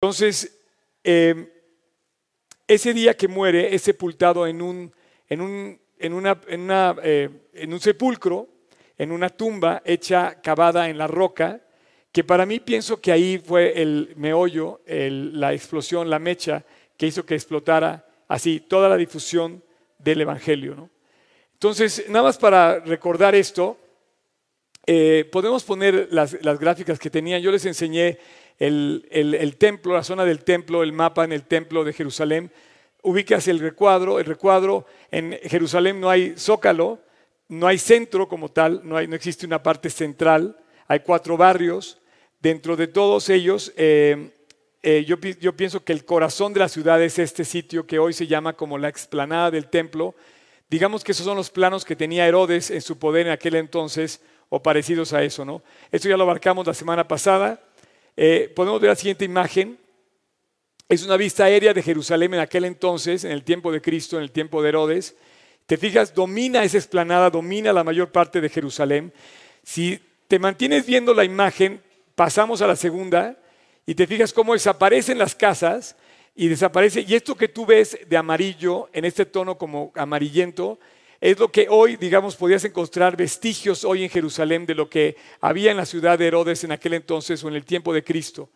Entonces, eh, ese día que muere es sepultado en un, en un, en una, eh, en un sepulcro, en una tumba hecha cavada en la roca, que para mí pienso que ahí fue el meollo, la explosión, la mecha que hizo que explotara así toda la difusión del Evangelio. ¿no? Entonces, nada más para recordar esto, eh, podemos poner las, las gráficas que tenían. Yo les enseñé el, el- templo, la zona del templo, el mapa en el templo de Jerusalén. Ubicas el recuadro. El recuadro en Jerusalén no hay zócalo, no hay centro como tal, no, hay, no existe una parte central. Hay cuatro barrios. Dentro de todos ellos, eh, eh, yo, yo pienso que el corazón de la ciudad es este sitio que hoy se llama como la explanada del templo. Digamos que esos son los planos que tenía Herodes en su poder en aquel entonces o parecidos a eso, ¿no? Esto ya lo abarcamos la semana pasada. Eh, podemos ver la siguiente imagen. Es una vista aérea de Jerusalén en aquel entonces, en el tiempo de Cristo, en el tiempo de Herodes. Te fijas, domina esa explanada, domina la mayor parte de Jerusalén. Si te mantienes viendo la imagen, pasamos a la segunda y te fijas cómo desaparecen las casas y desaparece. Y esto que tú ves de amarillo, en este tono como amarillento, es lo que hoy, digamos, podías encontrar vestigios hoy en Jerusalén de lo que había en la ciudad de Herodes en aquel entonces o en el tiempo de Cristo.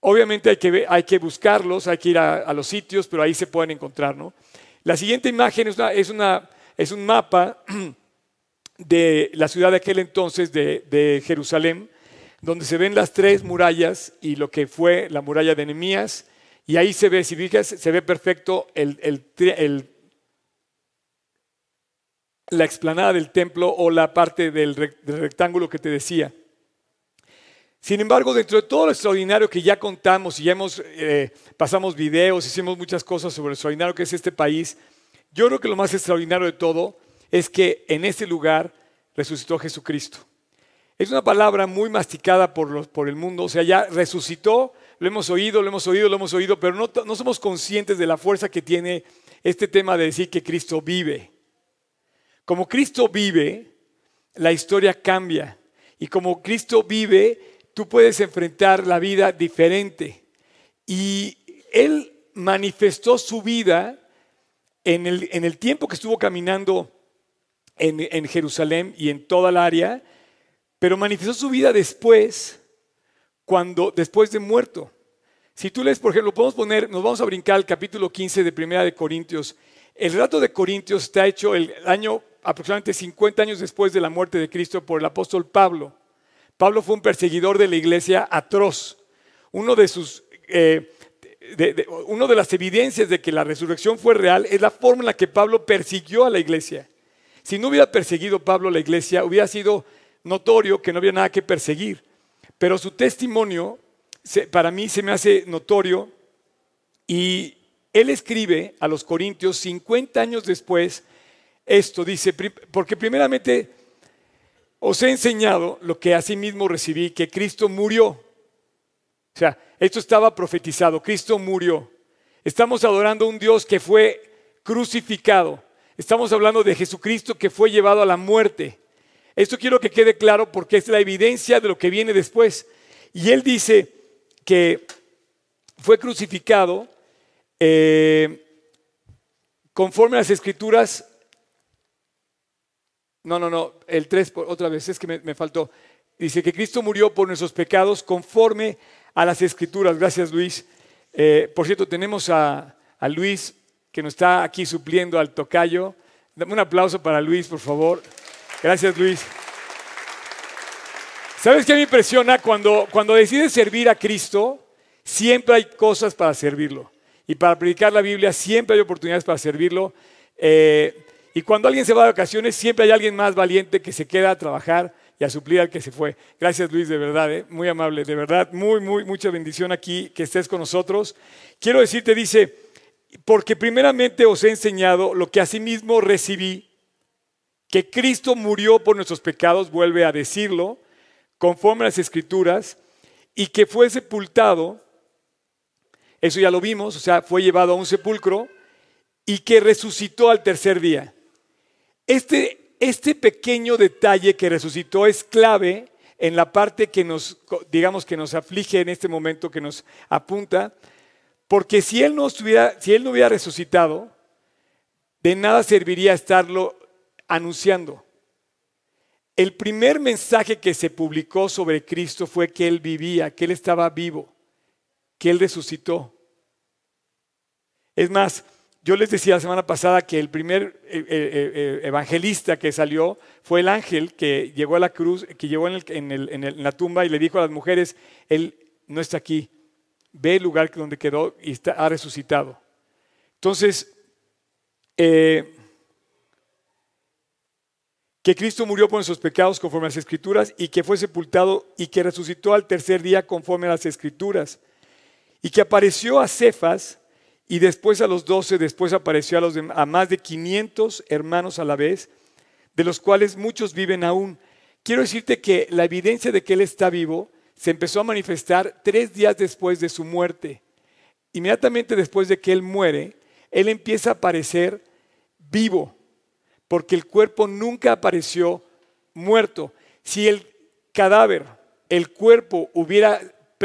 Obviamente hay que, hay que buscarlos, hay que ir a, los sitios, pero ahí se pueden encontrar. ¿no? La siguiente imagen es, una- es, una- es un mapa de la ciudad de aquel entonces de, de Jerusalén, donde se ven las tres murallas y lo que fue la muralla de Nehemías. Y ahí se ve, si fijas, se ve perfecto el, el el- la explanada del templo o la parte del, rec- del rectángulo que te decía. Sin embargo, dentro de todo lo extraordinario que ya contamos y ya hemos, eh, pasamos videos, hicimos muchas cosas sobre lo extraordinario que es este país, yo creo que lo más extraordinario de todo es que en este lugar resucitó Jesucristo. Es una palabra muy masticada por, los- por el mundo, o sea, ya resucitó, lo hemos oído, lo hemos oído, lo hemos oído, pero no, no somos conscientes de la fuerza que tiene este tema de decir que Cristo vive. Como Cristo vive, la historia cambia. Y como Cristo vive, tú puedes enfrentar la vida diferente. Y Él manifestó su vida en el, en el tiempo que estuvo caminando en, en Jerusalén y en toda el área, pero manifestó su vida después, cuando, después de muerto. Si tú lees, por ejemplo, podemos poner, nos vamos a brincar al capítulo 15 de Primera de Corintios. El relato de Corintios está hecho el año aproximadamente 50 años después de la muerte de Cristo por el apóstol Pablo. Pablo fue un perseguidor de la iglesia atroz. Uno de sus, eh, de, uno de las evidencias de que la resurrección fue real es la forma en la que Pablo persiguió a la iglesia. Si no hubiera perseguido Pablo a la iglesia, hubiera sido notorio que no había nada que perseguir. Pero su testimonio para mí se me hace notorio y él escribe a los Corintios 50 años después esto, dice, porque primeramente os he enseñado lo que asimismo recibí, que Cristo murió. O sea, esto estaba profetizado, Cristo murió. Estamos adorando a un Dios que fue crucificado. Estamos hablando de Jesucristo que fue llevado a la muerte. Esto quiero que quede claro porque es la evidencia de lo que viene después. Y él dice que fue crucificado eh, conforme a las escrituras. No, no, no, el 3, otra vez, es que me, faltó. Dice que Cristo murió por nuestros pecados conforme a las escrituras. Gracias, Luis. Eh, por cierto, tenemos a, a, Luis que nos está aquí supliendo al tocayo. Dame un aplauso para Luis, por favor. Gracias, Luis. ¿Sabes qué me impresiona? Cuando, cuando decides servir a Cristo, siempre hay cosas para servirlo. Y para predicar la Biblia siempre hay oportunidades para servirlo. Eh, y cuando alguien se va de vacaciones, siempre hay alguien más valiente que se queda a trabajar y a suplir al que se fue. Gracias Luis, de verdad, ¿eh? muy amable, de verdad, muy, muy, mucha bendición aquí que estés con nosotros. Quiero decirte, dice, porque primeramente os he enseñado lo que asimismo recibí, que Cristo murió por nuestros pecados, vuelve a decirlo, conforme a las escrituras, y que fue sepultado, eso ya lo vimos, o sea, fue llevado a un sepulcro, y que resucitó al tercer día. Este, este pequeño detalle que resucitó es clave en la parte que nos, digamos, que nos aflige en este momento, que nos apunta, porque si Él no, estuviera, si él no hubiera resucitado, de nada serviría estarlo anunciando. El primer mensaje que se publicó sobre Cristo fue que Él vivía, que Él estaba vivo, que Él resucitó. Es más, yo les decía la semana pasada que el primer eh, eh, eh, evangelista que salió fue el ángel que llegó a la cruz, que llegó en, la tumba y le dijo a las mujeres, Él no está aquí, ve el lugar donde quedó y está, ha resucitado. Entonces, que Cristo murió por nuestros pecados conforme a las Escrituras y que fue sepultado y que resucitó al tercer día conforme a las Escrituras y que apareció a Cefas y después a los doce, después apareció a, los a más de 500 hermanos a la vez, de los cuales muchos viven aún. Quiero decirte que la evidencia de que Él está vivo se empezó a manifestar tres días después de su muerte. Inmediatamente después de que Él muere, Él empieza a aparecer vivo, porque el cuerpo nunca apareció muerto. Si el cadáver, el cuerpo hubiera,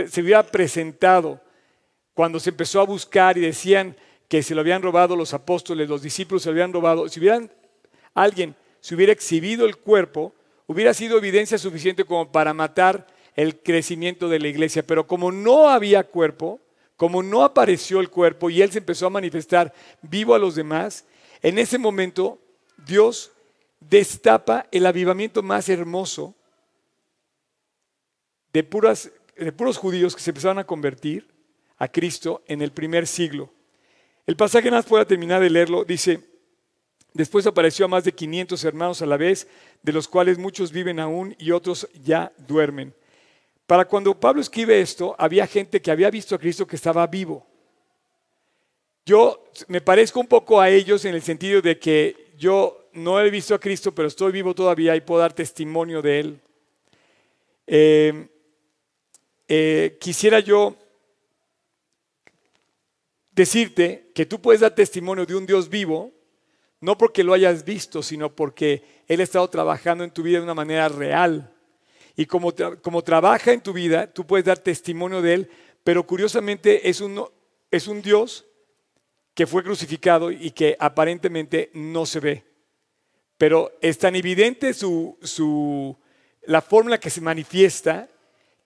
se hubiera presentado cuando se empezó a buscar y decían que se lo habían robado los apóstoles, los discípulos se lo habían robado, si hubieran alguien se hubiera exhibido el cuerpo, hubiera sido evidencia suficiente como para matar el crecimiento de la iglesia. Pero como no había cuerpo, como no apareció el cuerpo y él se empezó a manifestar vivo a los demás, en ese momento Dios destapa el avivamiento más hermoso de, de puros judíos que se empezaron a convertir a Cristo en el primer siglo. El pasaje nada más pueda terminar de leerlo, dice, después apareció a más de 500 hermanos a la vez, de los cuales muchos viven aún y otros ya duermen. Para cuando Pablo escribe esto, había gente que había visto a Cristo que estaba vivo. Yo me parezco un poco a ellos en el sentido de que yo no he visto a Cristo, pero estoy vivo todavía y puedo dar testimonio de Él. Eh, eh, quisiera yo decirte que tú puedes dar testimonio de un Dios vivo, no porque lo hayas visto, sino porque Él ha estado trabajando en tu vida de una manera real. Y como, como trabaja en tu vida, tú puedes dar testimonio de Él, pero curiosamente es un, es un Dios que fue crucificado y que aparentemente no se ve. Pero es tan evidente su, su, la fórmula que se manifiesta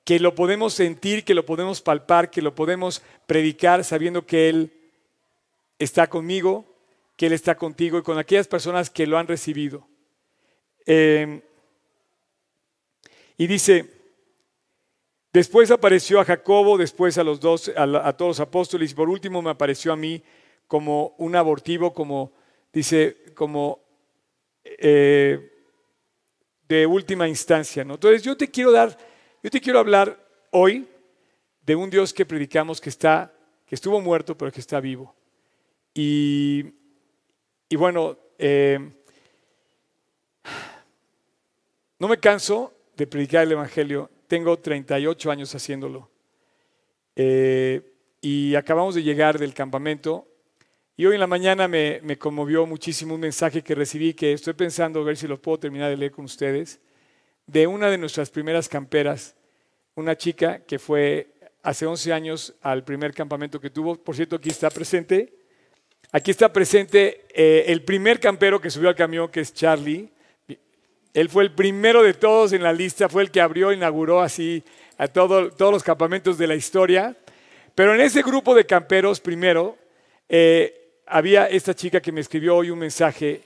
que lo podemos sentir, que lo podemos palpar, que lo podemos predicar sabiendo que Él está conmigo, que Él está contigo y con aquellas personas que lo han recibido. Em, y dice, después apareció a Jacobo, después a los dos, a, todos los apóstoles y por último me apareció a mí como un abortivo, como dice, como eh, de última instancia. Entonces yo te quiero dar yo te quiero hablar hoy de un Dios que predicamos que está, que estuvo muerto, pero que está vivo. Y, bueno, eh, no me canso de predicar el Evangelio. Tengo 38 años haciéndolo. Eh, y acabamos de llegar del campamento. Y hoy en la mañana me, me, conmovió muchísimo un mensaje que recibí que estoy pensando a ver si lo puedo terminar de leer con ustedes de una de nuestras primeras camperas, una chica que fue hace 11 años al primer campamento que tuvo. Por cierto, aquí está presente. Aquí está presente eh, el primer campero que subió al camión, que es Charlie. Él fue el primero de todos en la lista, fue el que abrió, inauguró así a todos los campamentos de la historia. Pero en ese grupo de camperos, primero, eh, había esta chica que me escribió hoy un mensaje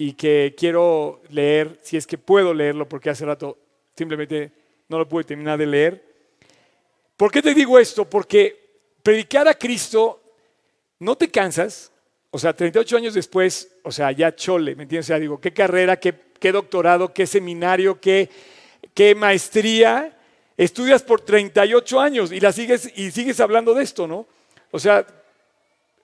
y que quiero leer, si es que puedo leerlo, porque hace rato simplemente no lo pude terminar de leer. ¿Por qué te digo esto? Porque predicar a Cristo, no te cansas, o sea, 38 años después, o sea, ya chole, ¿me entiendes? O sea, digo, qué carrera, qué, qué doctorado, qué seminario, qué, qué maestría, estudias por 38 años y, la sigues, y sigues hablando de esto, ¿no? O sea,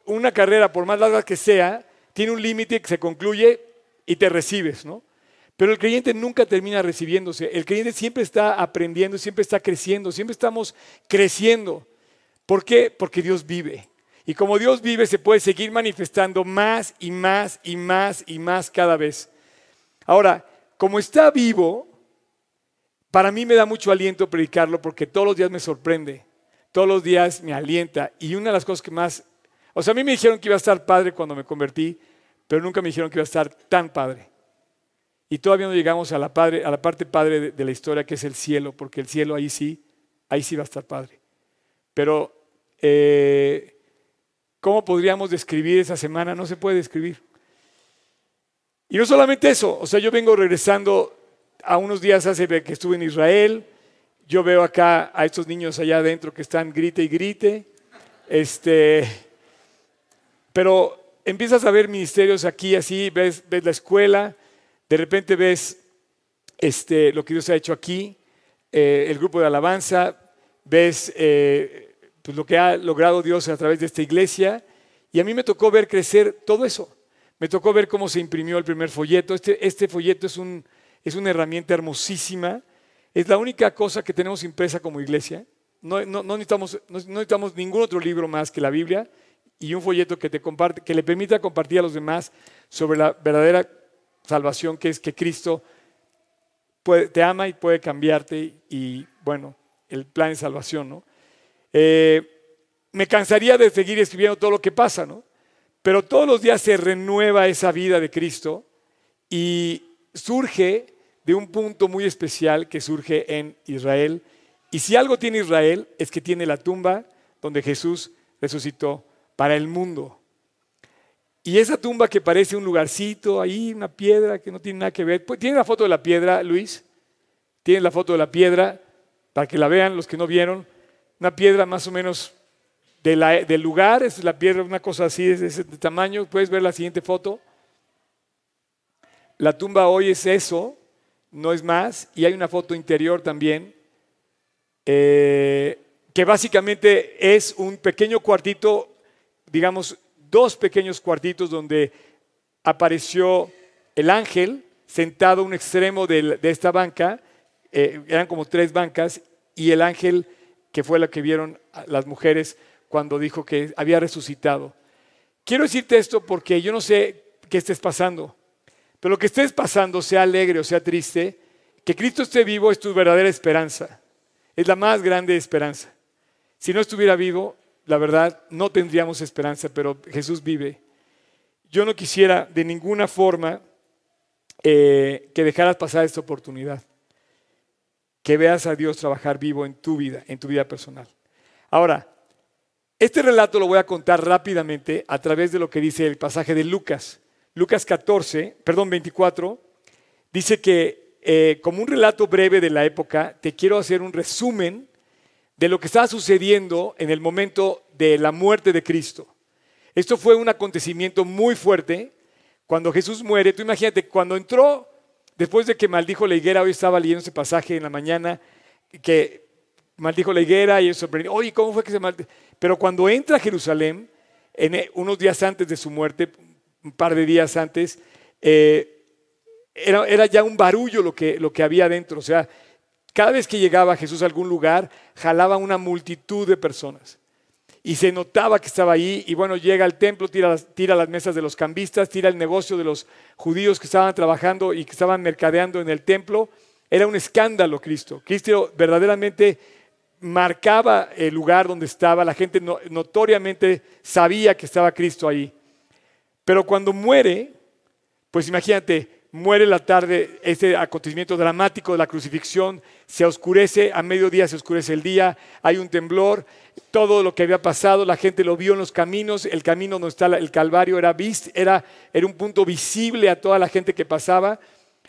una carrera, por más larga que sea, tiene un límite que se concluye y te recibes, ¿no? Pero el creyente nunca termina recibiéndose. El creyente siempre está aprendiendo, siempre está creciendo, siempre estamos creciendo. ¿Por qué? Porque Dios vive. Y como Dios vive, se puede seguir manifestando más y más y más y más cada vez. Ahora, como está vivo, para mí me da mucho aliento predicarlo porque todos los días me sorprende, todos los días me alienta. Y una de las cosas que más, o sea, a mí me dijeron que iba a estar padre cuando me convertí, pero nunca me dijeron que iba a estar tan padre. Y todavía no llegamos a la, padre, a la parte padre de, la historia que es el cielo, porque el cielo ahí sí, ahí sí va a estar padre. Pero, eh, ¿cómo podríamos describir esa semana? No se puede describir. Y no solamente eso, o sea, yo vengo regresando a unos días hace que estuve en Israel, yo veo acá a estos niños allá adentro que están grite y grite, este, pero empiezas a ver ministerios aquí así, ves, ves la escuela, de repente ves este, lo que Dios ha hecho aquí, eh, el grupo de alabanza, ves eh, pues lo que ha logrado Dios a través de esta iglesia, y a mí me tocó ver crecer todo eso. Me tocó ver cómo se imprimió el primer folleto. Este, este folleto es, un, es una herramienta hermosísima. Es la única cosa que tenemos impresa como iglesia. No, no, necesitamos, no, necesitamos, ningún otro libro más que la Biblia y un folleto que, te comparte, que le permita compartir a los demás sobre la verdadera salvación que es que Cristo te ama y puede cambiarte y, bueno, el plan de salvación, ¿no? Eh, me cansaría de seguir escribiendo todo lo que pasa, ¿no? Pero todos los días se renueva esa vida de Cristo y surge de un punto muy especial que surge en Israel. Y si algo tiene Israel es que tiene la tumba donde Jesús resucitó para el mundo. Y esa tumba que parece un lugarcito ahí, una piedra que no tiene nada que ver. Pues, ¿Tiene la foto de la piedra, Luis? ¿Tiene la foto de la piedra? Para que la vean los que no vieron. Una piedra más o menos del lugar, es la piedra, una cosa así, de ese tamaño. Puedes ver la siguiente foto. La tumba hoy es eso, no es más. Y hay una foto interior también, eh, que básicamente es un pequeño cuartito, digamos, dos pequeños cuartitos donde apareció el ángel sentado a un extremo de, esta banca, eh, eran como tres bancas, y el ángel que fue la que vieron las mujeres cuando dijo que había resucitado. Quiero decirte esto porque yo no sé qué estés pasando, pero lo que estés pasando, sea alegre o sea triste, que Cristo esté vivo es tu verdadera esperanza, es la más grande esperanza. Si no estuviera vivo, la verdad, no tendríamos esperanza, pero Jesús vive. Yo no quisiera de ninguna forma eh, que dejaras pasar esta oportunidad, que veas a Dios trabajar vivo en tu vida, en tu vida personal. Ahora, este relato lo voy a contar rápidamente a través de lo que dice el pasaje de Lucas. Lucas 14, perdón, 24, dice que eh, como un relato breve de la época, te quiero hacer un resumen de lo que estaba sucediendo en el momento de la muerte de Cristo. Esto fue un acontecimiento muy fuerte. Cuando Jesús muere, tú imagínate, cuando entró, después de que maldijo la higuera, hoy estaba leyendo ese pasaje en la mañana, que maldijo la higuera y sorprendió, oye, ¿cómo fue que se maldijo? Pero cuando entra a Jerusalén, eh, unos días antes de su muerte, un par de días antes, eh, era, ya un barullo lo que había dentro. O sea, cada vez que llegaba Jesús a algún lugar, jalaba una multitud de personas. Y se notaba que estaba ahí. Y bueno, llega al templo, tira las, tira las mesas de los cambistas, tira el negocio de los judíos que estaban trabajando y que estaban mercadeando en el templo. Era un escándalo Cristo. Cristo verdaderamente marcaba el lugar donde estaba, la gente notoriamente sabía que estaba Cristo ahí. Pero cuando muere, pues imagínate, muere la tarde, ese acontecimiento dramático de la crucifixión, se oscurece, a mediodía se oscurece el día, hay un temblor, todo lo que había pasado, la gente lo vio en los caminos, el camino donde está el Calvario era, era, era un punto visible a toda la gente que pasaba,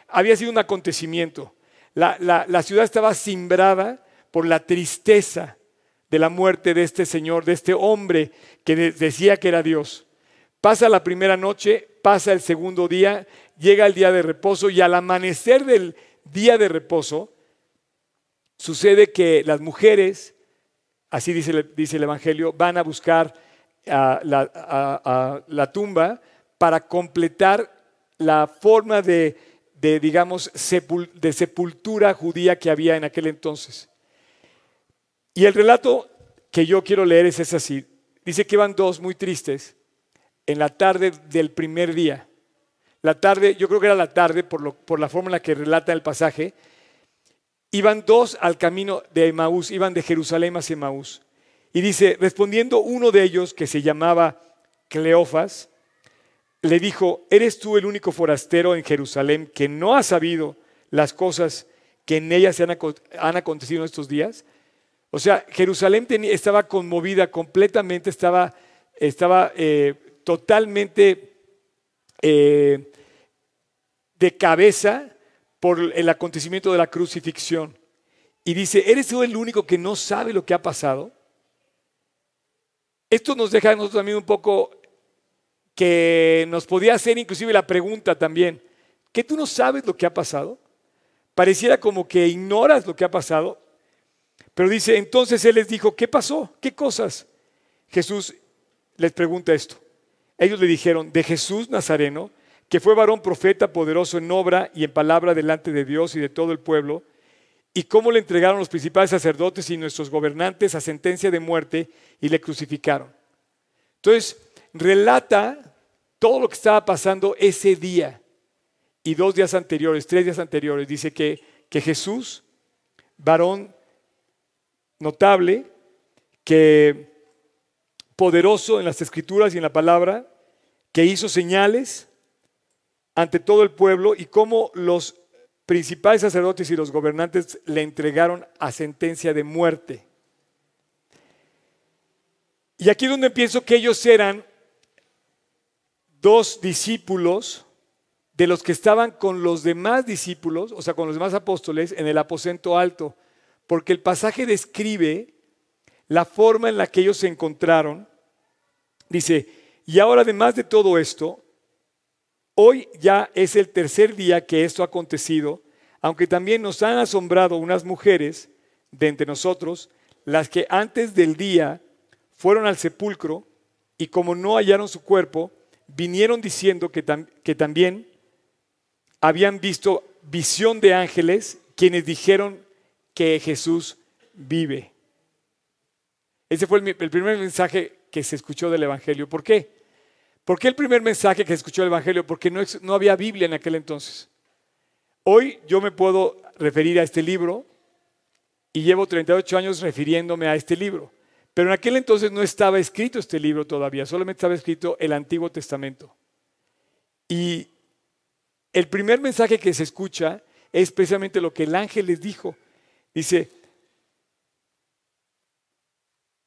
había sido un acontecimiento. la ciudad estaba cimbrada por la tristeza de la muerte de este señor, de este hombre que decía que era Dios. Pasa la primera noche, pasa el segundo día, llega el día de reposo y al amanecer del día de reposo sucede que las mujeres, así dice, el Evangelio, van a buscar a la, tumba para completar la forma de, digamos, de sepultura judía que había en aquel entonces. Y el relato que yo quiero leer es así. Dice que iban dos muy tristes en la tarde del primer día. La tarde, yo creo que era la tarde por, la forma en la que relata el pasaje. iban dos al camino de Emaús, iban de Jerusalén hacia Emaús. Y dice, respondiendo uno de ellos, que se llamaba Cleofas, le dijo, ¿eres tú el único forastero en Jerusalén que no ha sabido las cosas que en ella se han, acontecido en estos días? O sea, Jerusalén estaba conmovida completamente, estaba, estaba eh, totalmente eh, de cabeza por el acontecimiento de la crucifixión. Y dice, ¿eres tú el único que no sabe lo que ha pasado? Esto nos deja a nosotros también un poco que nos podía hacer inclusive la pregunta también, ¿que tú no sabes lo que ha pasado? Pareciera como que ignoras lo que ha pasado. Pero dice, entonces él les dijo, ¿qué pasó? ¿Qué cosas? Jesús les pregunta esto. Ellos le dijeron, de Jesús Nazareno, que fue varón profeta poderoso en obra y en palabra delante de Dios y de todo el pueblo, y cómo le entregaron los principales sacerdotes y nuestros gobernantes a sentencia de muerte y le crucificaron. Entonces, relata todo lo que estaba pasando ese día y dos días anteriores, tres días anteriores. Dice que, que Jesús, varón notable, que poderoso en las escrituras y en la palabra, que hizo señales ante todo el pueblo y cómo los principales sacerdotes y los gobernantes le entregaron a sentencia de muerte. Y aquí es donde pienso que ellos eran dos discípulos de los que estaban con los demás discípulos, o sea, con los demás apóstoles, en el aposento alto, porque el pasaje describe la forma en la que ellos se encontraron. Dice, y ahora además de todo esto, hoy ya es el tercer día que esto ha acontecido, aunque también nos han asombrado unas mujeres de entre nosotros, las que antes del día fueron al sepulcro y como no hallaron su cuerpo, vinieron diciendo que, que también habían visto visión de ángeles quienes dijeron que Jesús vive. Ese fue el, primer mensaje que se escuchó del Evangelio. ¿Por qué? ¿Por qué el primer mensaje que se escuchó del Evangelio? Porque no, no había Biblia en aquel entonces. Hoy yo me puedo referir a este libro y llevo 38 años refiriéndome a este libro. Pero en aquel entonces no estaba escrito este libro todavía, solamente estaba escrito el Antiguo Testamento. Y el primer mensaje que se escucha es precisamente lo que el ángel les dijo. Dice,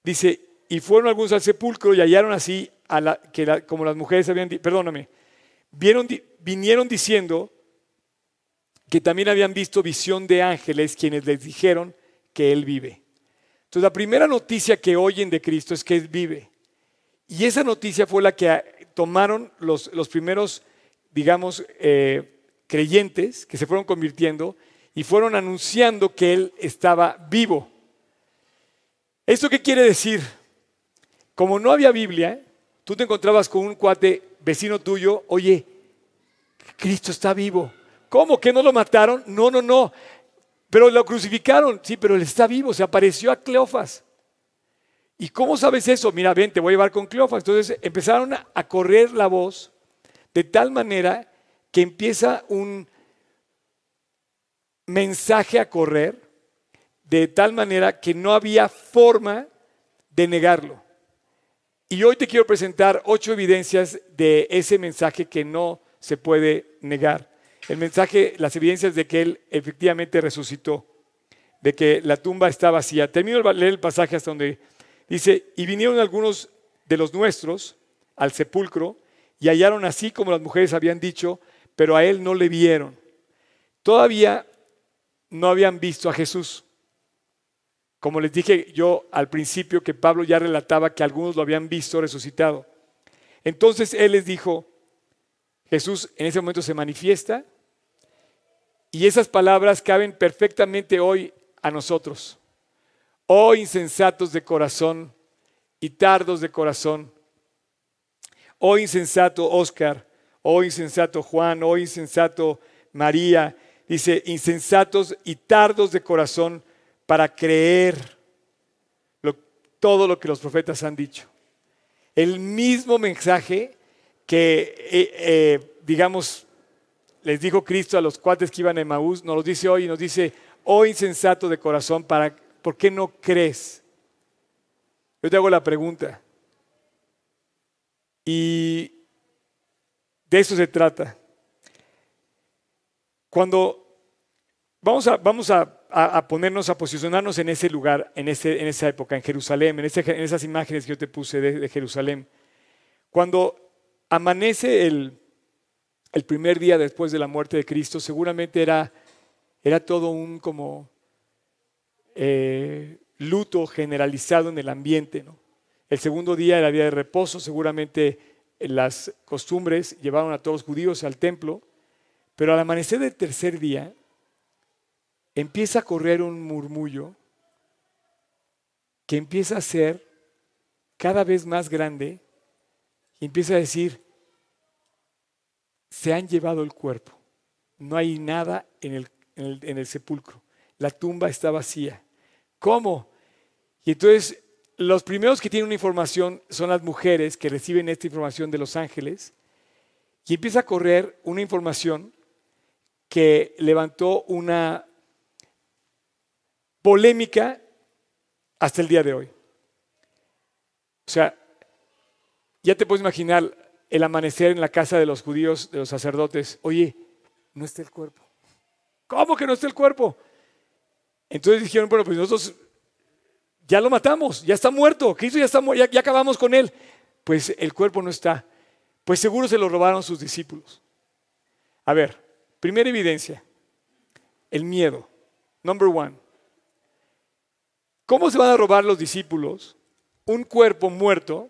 dice, y fueron algunos al sepulcro y hallaron así a la, que como las mujeres habían, perdóname, vinieron diciendo que también habían visto visión de ángeles quienes les dijeron que él vive. Entonces la primera noticia que oyen de Cristo es que Él vive. Y esa noticia fue la que tomaron los, los primeros, digamos, eh, creyentes que se fueron convirtiendo y fueron anunciando que Él estaba vivo. ¿Esto qué quiere decir? Como no había Biblia, tú te encontrabas con un cuate vecino tuyo, oye, Cristo está vivo. ¿Cómo que no lo mataron? No, no, no. Pero lo crucificaron, sí, pero él está vivo, se apareció a Cleofas. ¿Y cómo sabes eso? Mira, ven, te voy a llevar con Cleofas. Entonces empezaron a correr la voz de tal manera que empieza un mensaje a correr de tal manera que no había forma de negarlo. Y hoy te quiero presentar ocho evidencias de ese mensaje que no se puede negar el mensaje, las evidencias de que Él efectivamente resucitó, de que la tumba está vacía. Termino de leer el pasaje hasta donde dice, y vinieron algunos de los nuestros al sepulcro y hallaron así como las mujeres habían dicho, pero a Él no le vieron. Todavía no habían visto a Jesús. Como les dije yo al principio que Pablo ya relataba que algunos lo habían visto resucitado. Entonces Él les dijo, Jesús en ese momento se manifiesta y esas palabras caben perfectamente hoy a nosotros. Oh insensatos de corazón y tardos de corazón. Oh insensato Oscar, oh insensato Juan, oh insensato María. Dice, insensatos y tardos de corazón para creer todo lo que los profetas han dicho. El mismo mensaje que, eh, eh, digamos, les dijo Cristo a los cuates que iban a Maús, nos lo dice hoy y nos dice, oh insensato de corazón, para, ¿por qué no crees? Yo te hago la pregunta. Y de eso se trata. Cuando vamos a, vamos a, ponernos, a posicionarnos en ese lugar, en, ese, en esa época, en Jerusalén, en, en, esas imágenes que yo te puse de, Jerusalén, cuando amanece el, el, primer día después de la muerte de Cristo, seguramente era, era todo un como eh, luto generalizado en el ambiente. ¿no? El segundo día era día de reposo, seguramente las costumbres llevaron a todos los judíos al templo, pero al amanecer del tercer día empieza a correr un murmullo que empieza a ser cada vez más grande y empieza a decir, se han llevado el cuerpo, no hay nada en el, en el sepulcro, la tumba está vacía. ¿Cómo? Y entonces los primeros que tienen una información son las mujeres que reciben esta información de los ángeles y empieza a correr una información que levantó una polémica hasta el día de hoy. O sea, ya te puedes imaginar el amanecer en la casa de los judíos, de los sacerdotes. Oye, no está el cuerpo. ¿Cómo que no está el cuerpo? Entonces dijeron, bueno, pues nosotros ya lo matamos, ya está muerto, Cristo ya está ya, ya acabamos con él. Pues el cuerpo no está. Pues seguro se lo robaron sus discípulos. A ver, primera evidencia, el miedo. Number one. ¿Cómo se van a robar los discípulos un cuerpo muerto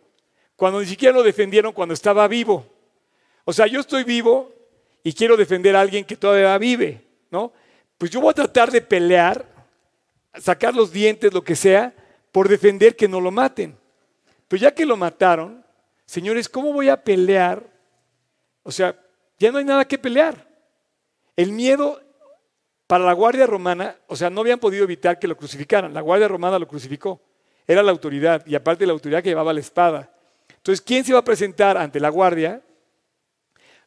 cuando ni siquiera lo defendieron cuando estaba vivo? O sea, yo estoy vivo y quiero defender a alguien que todavía vive, ¿no? Pues yo voy a tratar de pelear, sacar los dientes, lo que sea, por defender que no lo maten. Pero ya que lo mataron, señores, ¿cómo voy a pelear? O sea, ya no hay nada que pelear. El miedo para la Guardia Romana, o sea, no habían podido evitar que lo crucificaran. La Guardia Romana lo crucificó. Era la autoridad y aparte la autoridad que llevaba la espada. Entonces, ¿quién se iba a presentar ante la Guardia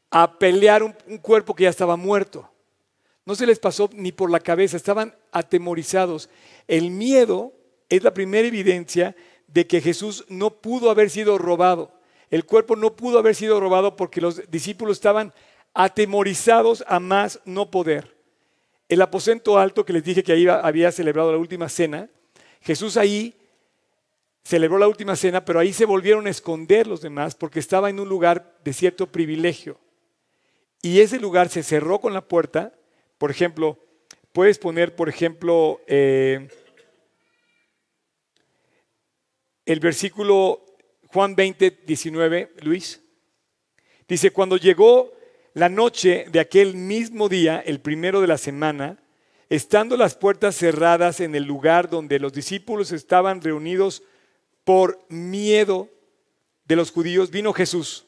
a pelear un, un cuerpo que ya estaba muerto? No se les pasó ni por la cabeza, estaban atemorizados. El miedo es la primera evidencia de que Jesús no pudo haber sido robado. El cuerpo no pudo haber sido robado porque los discípulos estaban atemorizados a más no poder el aposento alto que les dije que ahí había celebrado la última cena, Jesús ahí celebró la última cena, pero ahí se volvieron a esconder los demás porque estaba en un lugar de cierto privilegio. Y ese lugar se cerró con la puerta. Por ejemplo, puedes poner, por ejemplo, eh, el versículo Juan 20, 19, Luis. Dice, cuando llegó la noche de aquel mismo día, el primero de la semana, estando las puertas cerradas en el lugar donde los discípulos estaban reunidos por miedo de los judíos, vino Jesús.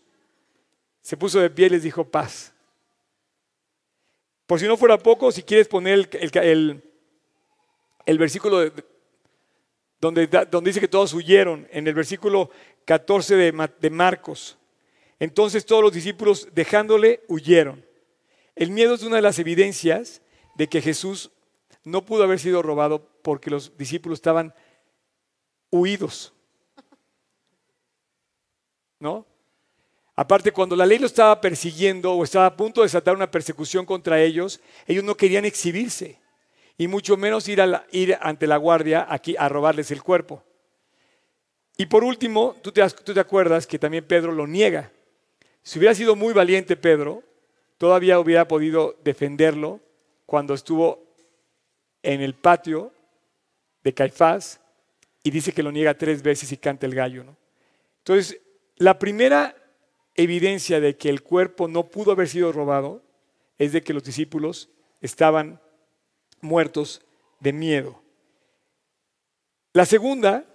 Se puso de pie y les dijo paz. Por si no fuera poco, si quieres poner el, el, versículo donde, donde, dice que todos huyeron, en el versículo 14 de, de Marcos. Entonces todos los discípulos, dejándole, huyeron. El miedo es una de las evidencias de que Jesús no pudo haber sido robado porque los discípulos estaban huidos. ¿No? Aparte, cuando la ley lo estaba persiguiendo o estaba a punto de desatar una persecución contra ellos, ellos no querían exhibirse y mucho menos ir, ir ante la guardia aquí a robarles el cuerpo. Y por último, tú te acuerdas que también Pedro lo niega. Si hubiera sido muy valiente Pedro, todavía hubiera podido defenderlo cuando estuvo en el patio de Caifás y dice que lo niega tres veces y canta el gallo. ¿no? Entonces, la primera evidencia de que el cuerpo no pudo haber sido robado es de que los discípulos estaban muertos de miedo. La segunda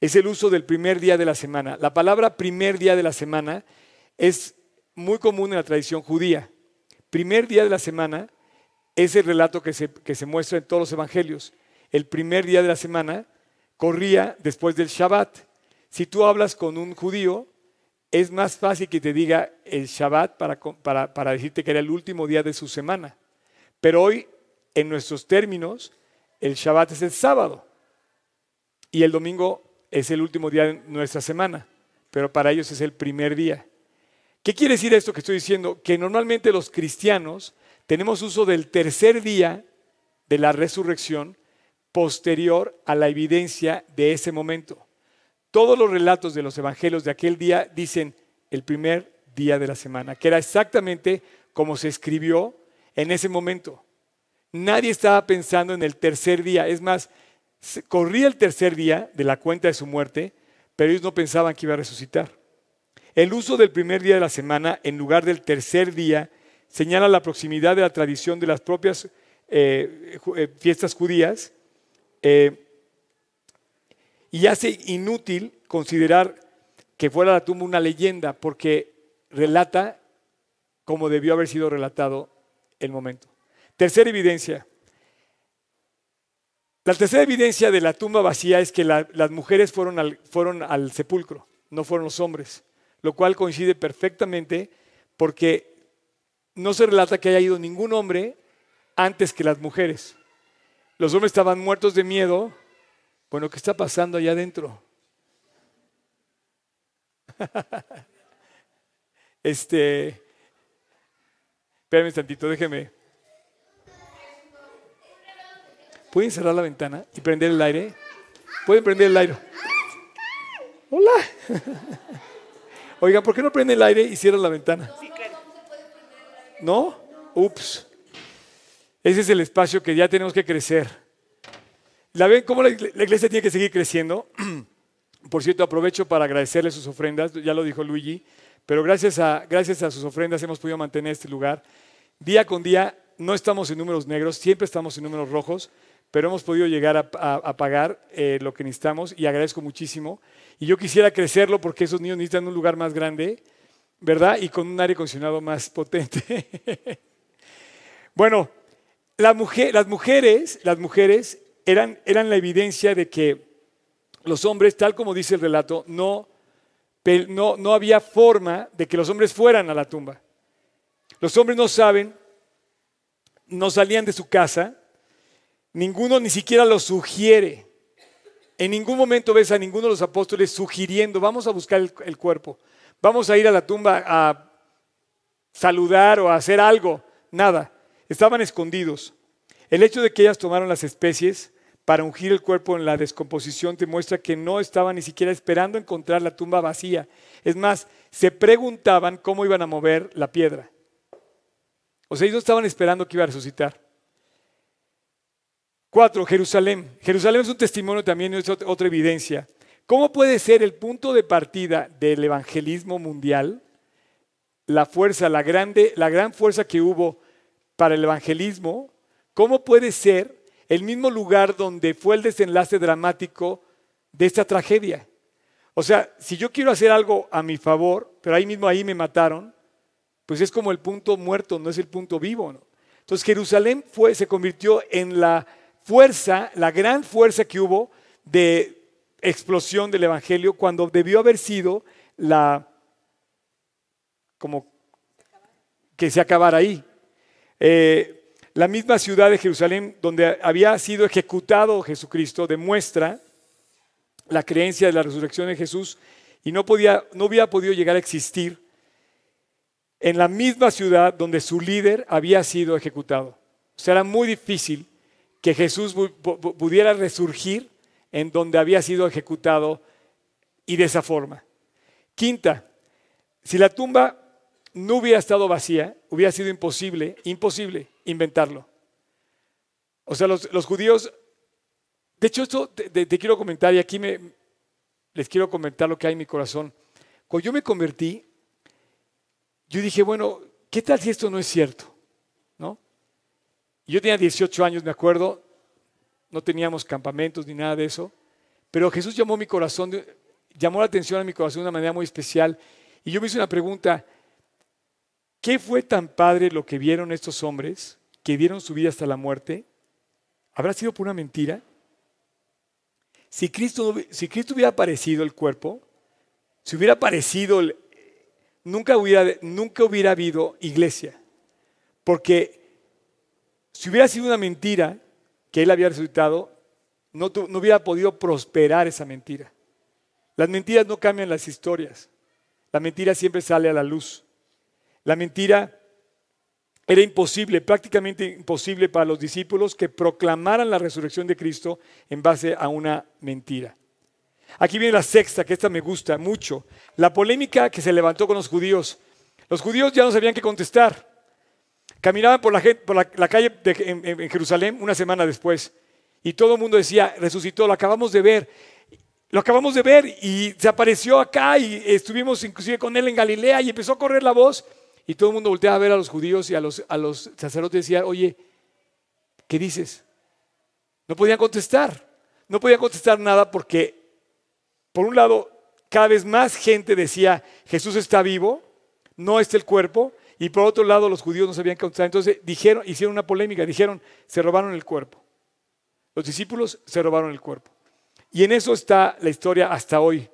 es el uso del primer día de la semana. La palabra primer día de la semana es muy común en la tradición judía. Primer día de la semana es el relato que se, que se muestra en todos los evangelios. El primer día de la semana corría después del Shabbat. Si tú hablas con un judío, es más fácil que te diga el Shabbat para, para, para decirte que era el último día de su semana. Pero hoy en nuestros términos, el Shabbat es el sábado y el domingo es el último día de nuestra semana, pero para ellos es el primer día. ¿Qué quiere decir esto que estoy diciendo? Que normalmente los cristianos tenemos uso del tercer día de la resurrección posterior a la evidencia de ese momento. Todos los relatos de los evangelios de aquel día dicen el primer día de la semana, que era exactamente como se escribió en ese momento. Nadie estaba pensando en el tercer día. Es más, corría el tercer día de la cuenta de su muerte, pero ellos no pensaban que iba a resucitar. El uso del primer día de la semana en lugar del tercer día señala la proximidad de la tradición de las propias eh, eh, fiestas judías eh, y hace inútil considerar que fuera la tumba una leyenda porque relata como debió haber sido relatado el momento. Tercera evidencia. La tercera evidencia de la tumba vacía es que las mujeres fueron al, fueron al sepulcro, no fueron los hombres, lo cual coincide perfectamente porque no se relata que haya ido ningún hombre antes que las mujeres. Los hombres estaban muertos de miedo. Bueno, ¿qué está pasando allá adentro? este, espérame un tantito, déjeme. ¿Pueden cerrar la ventana y prender el aire? ¿Pueden prender el aire? Hola. Oigan, ¿por qué no prende el aire y cierran la ventana? ¿No? Ups. Ese es el espacio que ya tenemos que crecer. ¿La ven cómo la, iglesia tiene que seguir creciendo? Por cierto, aprovecho para agradecerle sus ofrendas, ya lo dijo Luigi, pero gracias a, gracias a sus ofrendas hemos podido mantener este lugar. Día con día no estamos en números negros, siempre estamos en números rojos, pero hemos podido llegar a, pagar eh, lo que necesitamos y agradezco muchísimo. Y yo quisiera crecerlo porque esos niños necesitan un lugar más grande, ¿verdad? Y con un aire acondicionado más potente. bueno, las mujeres, las mujeres eran, eran la evidencia de que los hombres, tal como dice el relato, no, no, no había forma de que los hombres fueran a la tumba. Los hombres no saben, no salían de su casa, ninguno ni siquiera lo sugiere. En ningún momento ves a ninguno de los apóstoles sugiriendo, vamos a buscar el, cuerpo, vamos a ir a la tumba a saludar o a hacer algo. Nada, estaban escondidos. El hecho de que ellas tomaron las especies para ungir el cuerpo en la descomposición te muestra que no estaban ni siquiera esperando encontrar la tumba vacía. Es más, se preguntaban cómo iban a mover la piedra. O sea, ellos no estaban esperando que iba a resucitar. Cuatro, Jerusalén. Jerusalén es un testimonio también, es otra evidencia. ¿Cómo puede ser el punto de partida del evangelismo mundial? La fuerza, la, grande, la gran fuerza que hubo para el evangelismo. ¿Cómo puede ser el mismo lugar donde fue el desenlace dramático de esta tragedia? O sea, si yo quiero hacer algo a mi favor, pero ahí mismo ahí me mataron, pues es como el punto muerto, no es el punto vivo. Entonces Jerusalén fue, se convirtió en la fuerza, la gran fuerza que hubo de explosión del Evangelio cuando debió haber sido la, como que se acabara ahí. Eh, la misma ciudad de Jerusalén donde había sido ejecutado Jesucristo demuestra la creencia de la resurrección de Jesús y no, podía, no hubiera podido llegar a existir en la misma ciudad donde su líder había sido ejecutado. O sea, era muy difícil que Jesús pudiera resurgir en donde había sido ejecutado y de esa forma. Quinta, si la tumba no hubiera estado vacía, hubiera sido imposible, imposible inventarlo. O sea, los, judíos, de hecho esto te, quiero comentar y aquí me, les quiero comentar lo que hay en mi corazón. Cuando yo me convertí, yo dije, bueno, ¿qué tal si esto no es cierto? Yo tenía 18 años, me acuerdo, no teníamos campamentos ni nada de eso, pero Jesús llamó mi corazón, llamó la atención a mi corazón de una manera muy especial. Y yo me hice una pregunta, ¿qué fue tan padre lo que vieron estos hombres que dieron su vida hasta la muerte? ¿Habrá sido por una mentira? Si Cristo, si Cristo hubiera aparecido el cuerpo, si hubiera aparecido, nunca hubiera, nunca hubiera habido iglesia, porque Si hubiera sido una mentira que él había resultado, no, no hubiera podido prosperar esa mentira. Las mentiras no cambian las historias. La mentira siempre sale a la luz. La mentira era imposible, prácticamente imposible para los discípulos que proclamaran la resurrección de Cristo en base a una mentira. Aquí viene la sexta, que esta me gusta mucho. La polémica que se levantó con los judíos. Los judíos ya no sabían qué contestar. Caminaban por la, calle en, Jerusalén una semana después y todo el mundo decía, resucitó, lo acabamos de ver. Lo acabamos de ver y se apareció acá y estuvimos inclusive con él en Galilea y empezó a correr la voz y todo el mundo volteaba a ver a los judíos y a los, a los sacerdotes y decía, oye, ¿qué dices? No podían contestar, no podían contestar nada porque, por un lado, cada vez más gente decía, Jesús está vivo, no está el cuerpo, y por otro lado los judíos no sabían contestar. Entonces dijeron, hicieron una polémica, dijeron, se robaron el cuerpo. Los discípulos se robaron el cuerpo. Y en eso está la historia hasta hoy.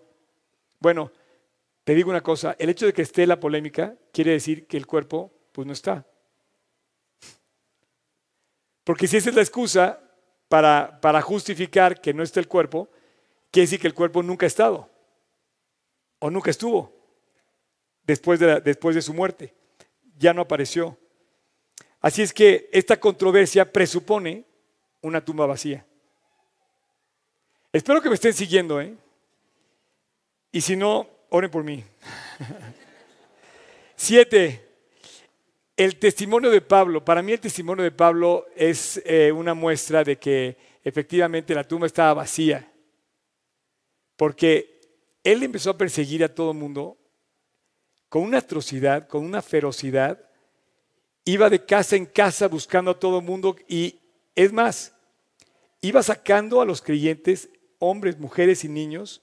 Bueno, te digo una cosa, el hecho de que esté la polémica quiere decir que el cuerpo pues no está. Porque si esa es la excusa para, para justificar que no esté el cuerpo, quiere decir que el cuerpo nunca ha estado o nunca estuvo después de, después de su muerte. Ya no apareció. Así es que esta controversia presupone una tumba vacía. Espero que me estén siguiendo, ¿eh? Y si no, oren por mí. Siete, el testimonio de Pablo. Para mí el testimonio de Pablo es eh, una muestra de que efectivamente la tumba estaba vacía. Porque él empezó a perseguir a todo el mundo con una atrocidad, con una ferocidad. Iba de casa en casa buscando a todo el mundo y es más, iba sacando a los creyentes hombres, mujeres y niños,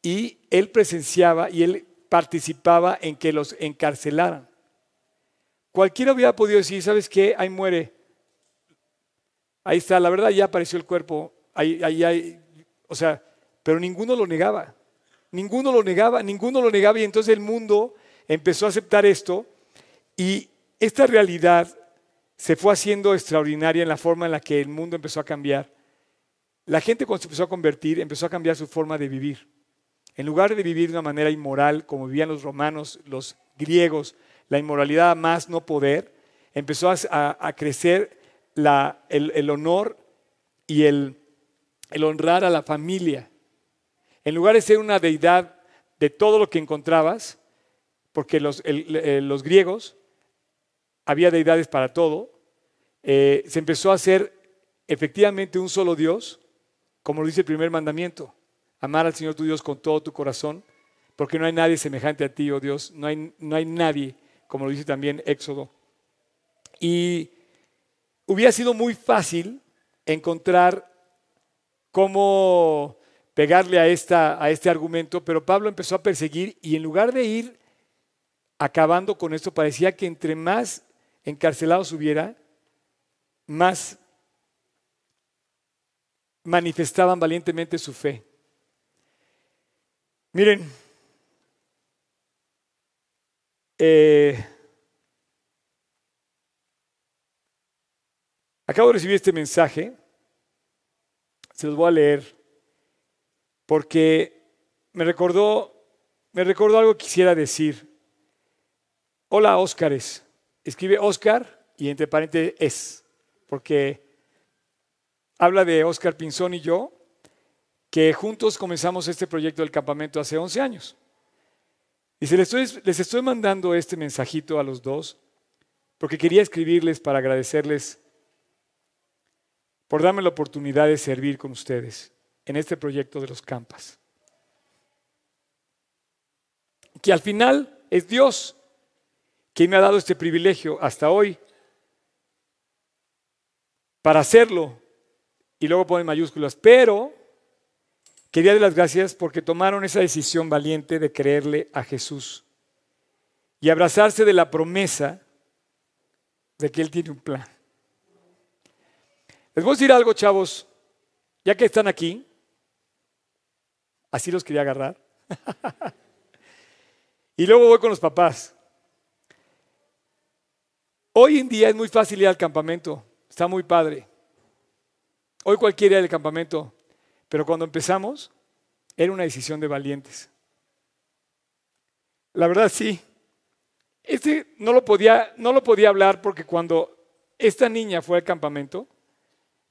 y él presenciaba y él participaba en que los encarcelaran. Cualquiera hubiera podido decir, ¿sabes qué? Ahí muere. Ahí está, la verdad ya apareció el cuerpo. Ahí, ahí, ahí. O sea, pero ninguno lo negaba. Ninguno lo negaba, ninguno lo negaba y entonces el mundo empezó a aceptar esto y esta realidad se fue haciendo extraordinaria en la forma en la que el mundo empezó a cambiar. La gente cuando se empezó a convertir empezó a cambiar su forma de vivir. En lugar de vivir de una manera inmoral como vivían los romanos, los griegos, la inmoralidad más no poder, empezó a, crecer el, honor y el, honrar a la familia. En lugar de ser una deidad de todo lo que encontrabas, porque los, los griegos había deidades para todo, eh, se empezó a hacer efectivamente un solo Dios como lo dice el primer mandamiento, amar al Señor tu Dios con todo tu corazón, porque no hay nadie semejante a ti, oh Dios, no hay, no hay nadie, como lo dice también Éxodo. Y hubiera sido muy fácil encontrar cómo pegarle a, esta, a este argumento, pero Pablo empezó a perseguir y en lugar de ir acabando con esto, parecía que entre más encarcelados hubiera, más manifestaban valientemente su fe. Miren, eh, acabo de recibir este mensaje, se los voy a leer, porque me recordó, me recordó algo que quisiera decir. Hola, Óscares. Escribe Óscar y entre paréntesis es, porque habla de Oscar Pinzón y yo, que juntos comenzamos este proyecto del campamento hace 11 años. Y les estoy, les estoy mandando este mensajito a los dos porque quería escribirles para agradecerles por darme la oportunidad de servir con ustedes en este proyecto de los campas. Que al final es Dios quien me ha dado este privilegio hasta hoy para hacerlo y luego ponen mayúsculas, pero quería dar las gracias porque tomaron esa decisión valiente de creerle a Jesús y abrazarse de la promesa de que Él tiene un plan. Les voy a decir algo, chavos, ya que están aquí, así los quería agarrar. y luego voy con los papás. Hoy en día es muy fácil ir al campamento. está muy padre. Hoy cualquiera del campamento, pero cuando empezamos era una decisión de valientes. La verdad sí. Este no lo podía, no lo podía hablar porque cuando esta niña fue al campamento,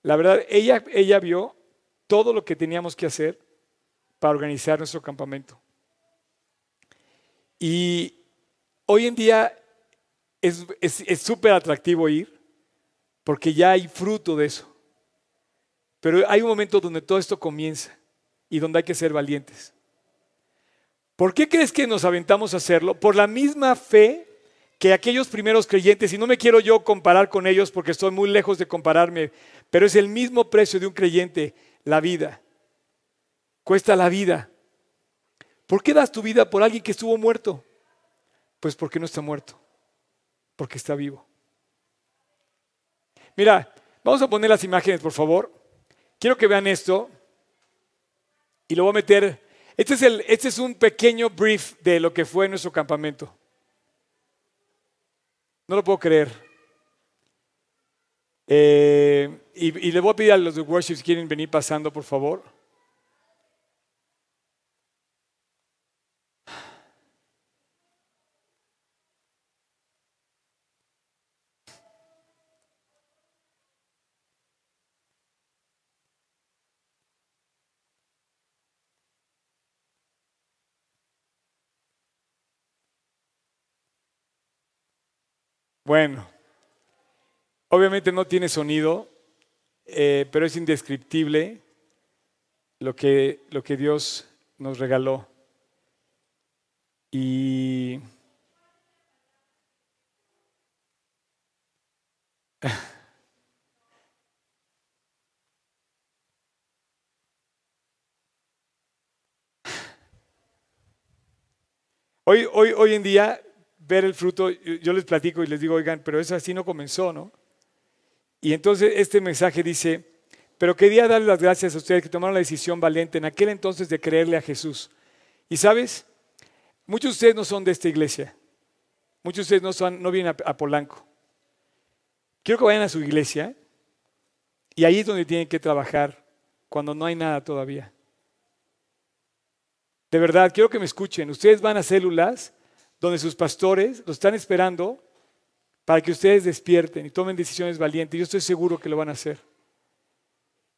la verdad, ella, ella vio todo lo que teníamos que hacer para organizar nuestro campamento. Y hoy en día es súper atractivo ir porque ya hay fruto de eso. Pero hay un momento donde todo esto comienza y donde hay que ser valientes. ¿Por qué crees que nos aventamos a hacerlo? Por la misma fe que aquellos primeros creyentes, y no me quiero yo comparar con ellos porque estoy muy lejos de compararme, pero es el mismo precio de un creyente, la vida. Cuesta la vida. ¿Por qué das tu vida por alguien que estuvo muerto? Pues porque no está muerto, porque está vivo. Mira, vamos a poner las imágenes, por favor. Quiero que vean esto y lo voy a meter. Este es, el, este es un pequeño brief de lo que fue nuestro campamento. No lo puedo creer. Eh, y, y, le voy a pedir a los de worship si quieren venir pasando, por favor. Bueno, obviamente no tiene sonido, eh, pero es indescriptible lo que, lo que Dios nos regaló. Y hoy, hoy, hoy en día ver el fruto, yo les platico y les digo, oigan, pero eso así no comenzó, ¿no? Y entonces este mensaje dice, pero quería darle las gracias a ustedes que tomaron la decisión valiente en aquel entonces de creerle a Jesús. Y sabes, muchos de ustedes no son de esta iglesia, muchos de ustedes no, son, no vienen a, a Polanco. Quiero que vayan a su iglesia y ahí es donde tienen que trabajar cuando no hay nada todavía. De verdad, quiero que me escuchen. Ustedes van a células donde sus pastores lo están esperando para que ustedes despierten y tomen decisiones valientes. Yo estoy seguro que lo van a hacer.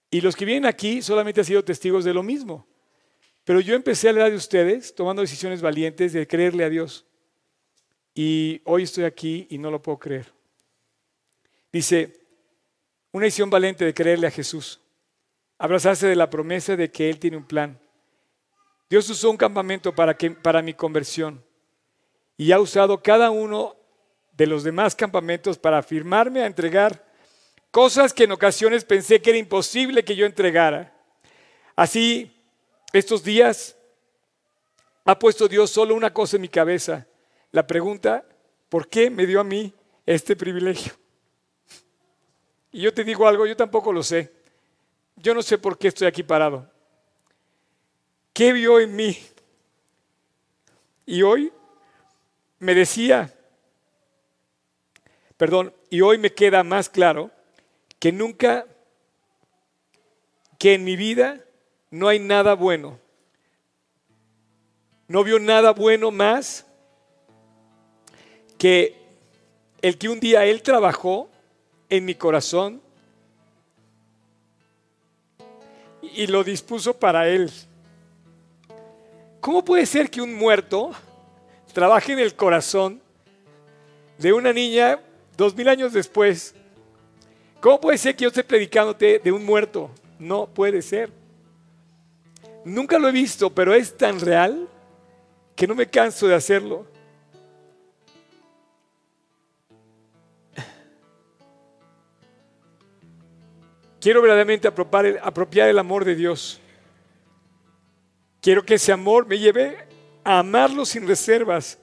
Y los que vienen aquí solamente han sido testigos de lo mismo. Pero yo empecé a la edad de ustedes tomando decisiones valientes de creerle a Dios. Y hoy estoy aquí y no lo puedo creer. Dice, una decisión valiente de creerle a Jesús. Abrazarse de la promesa de que Él tiene un plan. Dios usó un campamento para, que, para mi conversión y ha usado cada uno de los demás campamentos para afirmarme a entregar cosas que en ocasiones pensé que era imposible que yo entregara. Así, estos días ha puesto Dios solo una cosa en mi cabeza. La pregunta, ¿por qué me dio a mí este privilegio? Y yo te digo algo, yo tampoco lo sé. Yo no sé por qué estoy aquí parado. ¿Qué vio en mí? Y hoy me decía, perdón, y hoy me queda más claro que nunca, que en mi vida no hay nada bueno. No vio nada bueno más que el que un día Él trabajó en mi corazón y lo dispuso para Él. ¿Cómo puede ser que un muerto trabaje en el corazón de una niña dos mil años después. ¿Cómo puede ser que yo esté predicándote de un muerto? No puede ser. Nunca lo he visto, pero es tan real que no me canso de hacerlo. Quiero verdaderamente apropiar apropiar el amor de Dios. Quiero que ese amor me lleve a amarlo sin reservas,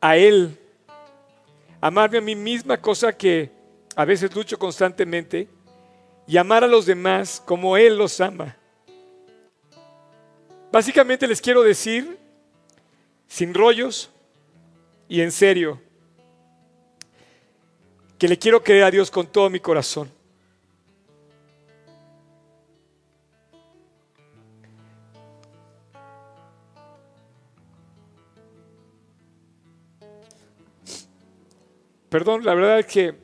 a Él, amarme a mí misma, cosa que a veces lucho constantemente, y amar a los demás como Él los ama. Básicamente les quiero decir, sin rollos y en serio, que le quiero creer a Dios con todo mi corazón. Perdón, la verdad es que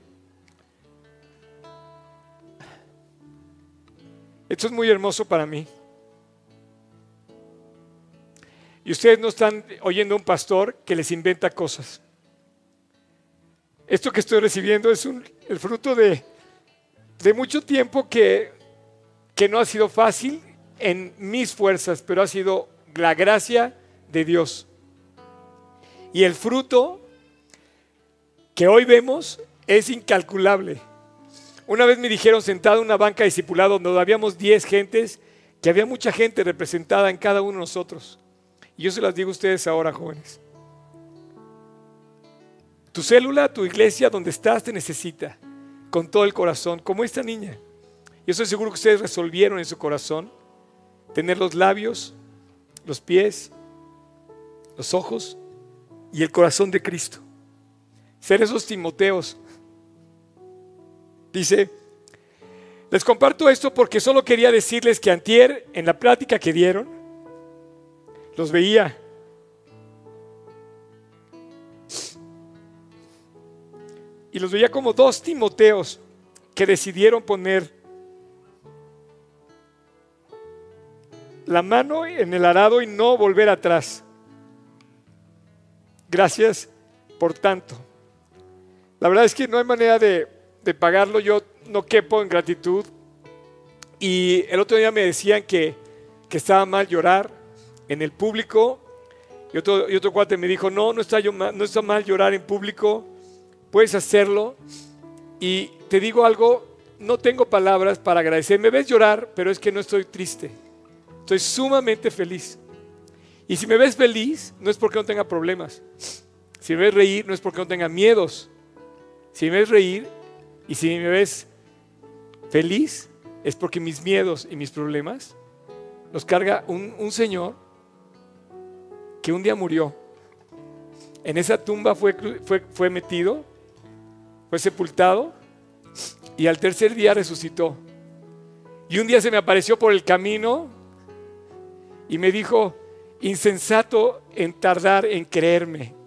esto es muy hermoso para mí. Y ustedes no están oyendo a un pastor que les inventa cosas. Esto que estoy recibiendo es el fruto de, mucho tiempo que, que no ha sido fácil en mis fuerzas, pero ha sido la gracia de Dios. Y el fruto que hoy vemos es incalculable. Una vez me dijeron sentado en una banca discipulada donde habíamos 10 gentes, que había mucha gente representada en cada uno de nosotros. Y yo se las digo a ustedes ahora, jóvenes. Tu célula, tu iglesia, donde estás, te necesita con todo el corazón, como esta niña. Yo estoy seguro que ustedes resolvieron en su corazón tener los labios, los pies, los ojos y el corazón de Cristo ser esos Timoteos. Dice, les comparto esto porque solo quería decirles que antier, en la plática que dieron, los veía. Y los veía como dos Timoteos que decidieron poner la mano en el arado y no volver atrás. Gracias por tanto. La verdad es que no hay manera de, pagarlo, yo no quepo en gratitud. Y el otro día me decían que, estaba mal llorar en el público. Y otro, y otro cuate me dijo, no, no está, no está mal llorar en público, puedes hacerlo. Y te digo algo, no tengo palabras para agradecer. Me ves llorar, pero es que no estoy triste. Estoy sumamente feliz. Y si me ves feliz, no es porque no tenga problemas. Si me ves reír, no es porque no tenga miedos. Si me ves reír y si me ves feliz, es porque mis miedos y mis problemas los carga un, Señor que un día murió. En esa tumba fue, fue, fue metido, fue sepultado y al tercer día resucitó. Y un día se me apareció por el camino y me dijo, insensato en tardar en creerme.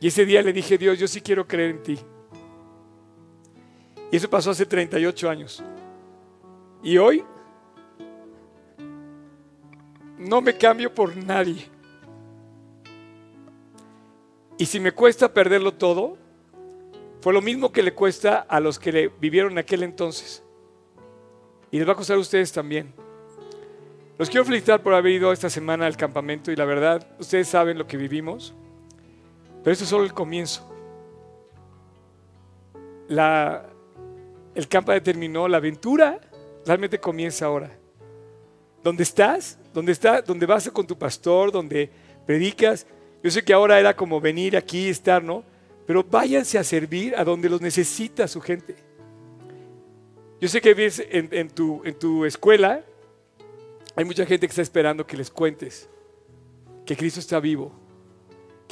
Y ese día le dije, Dios, yo sí quiero creer en ti. Y eso pasó hace 38 años. Y hoy no me cambio por nadie. Y si me cuesta perderlo todo, fue lo mismo que le cuesta a los que le vivieron en aquel entonces. Y les va a costar a ustedes también. Los quiero felicitar por haber ido esta semana al campamento y la verdad, ustedes saben lo que vivimos. Pero esto es solo el comienzo. La, el campo terminó, la aventura realmente comienza ahora. ¿Dónde estás? ¿Dónde estás? ¿Dónde vas con tu pastor? ¿Dónde predicas? Yo sé que ahora era como venir aquí, estar, ¿no? Pero váyanse a servir a donde los necesita su gente. Yo sé que ves en, tu, en tu escuela, hay mucha gente que está esperando que les cuentes que Cristo está vivo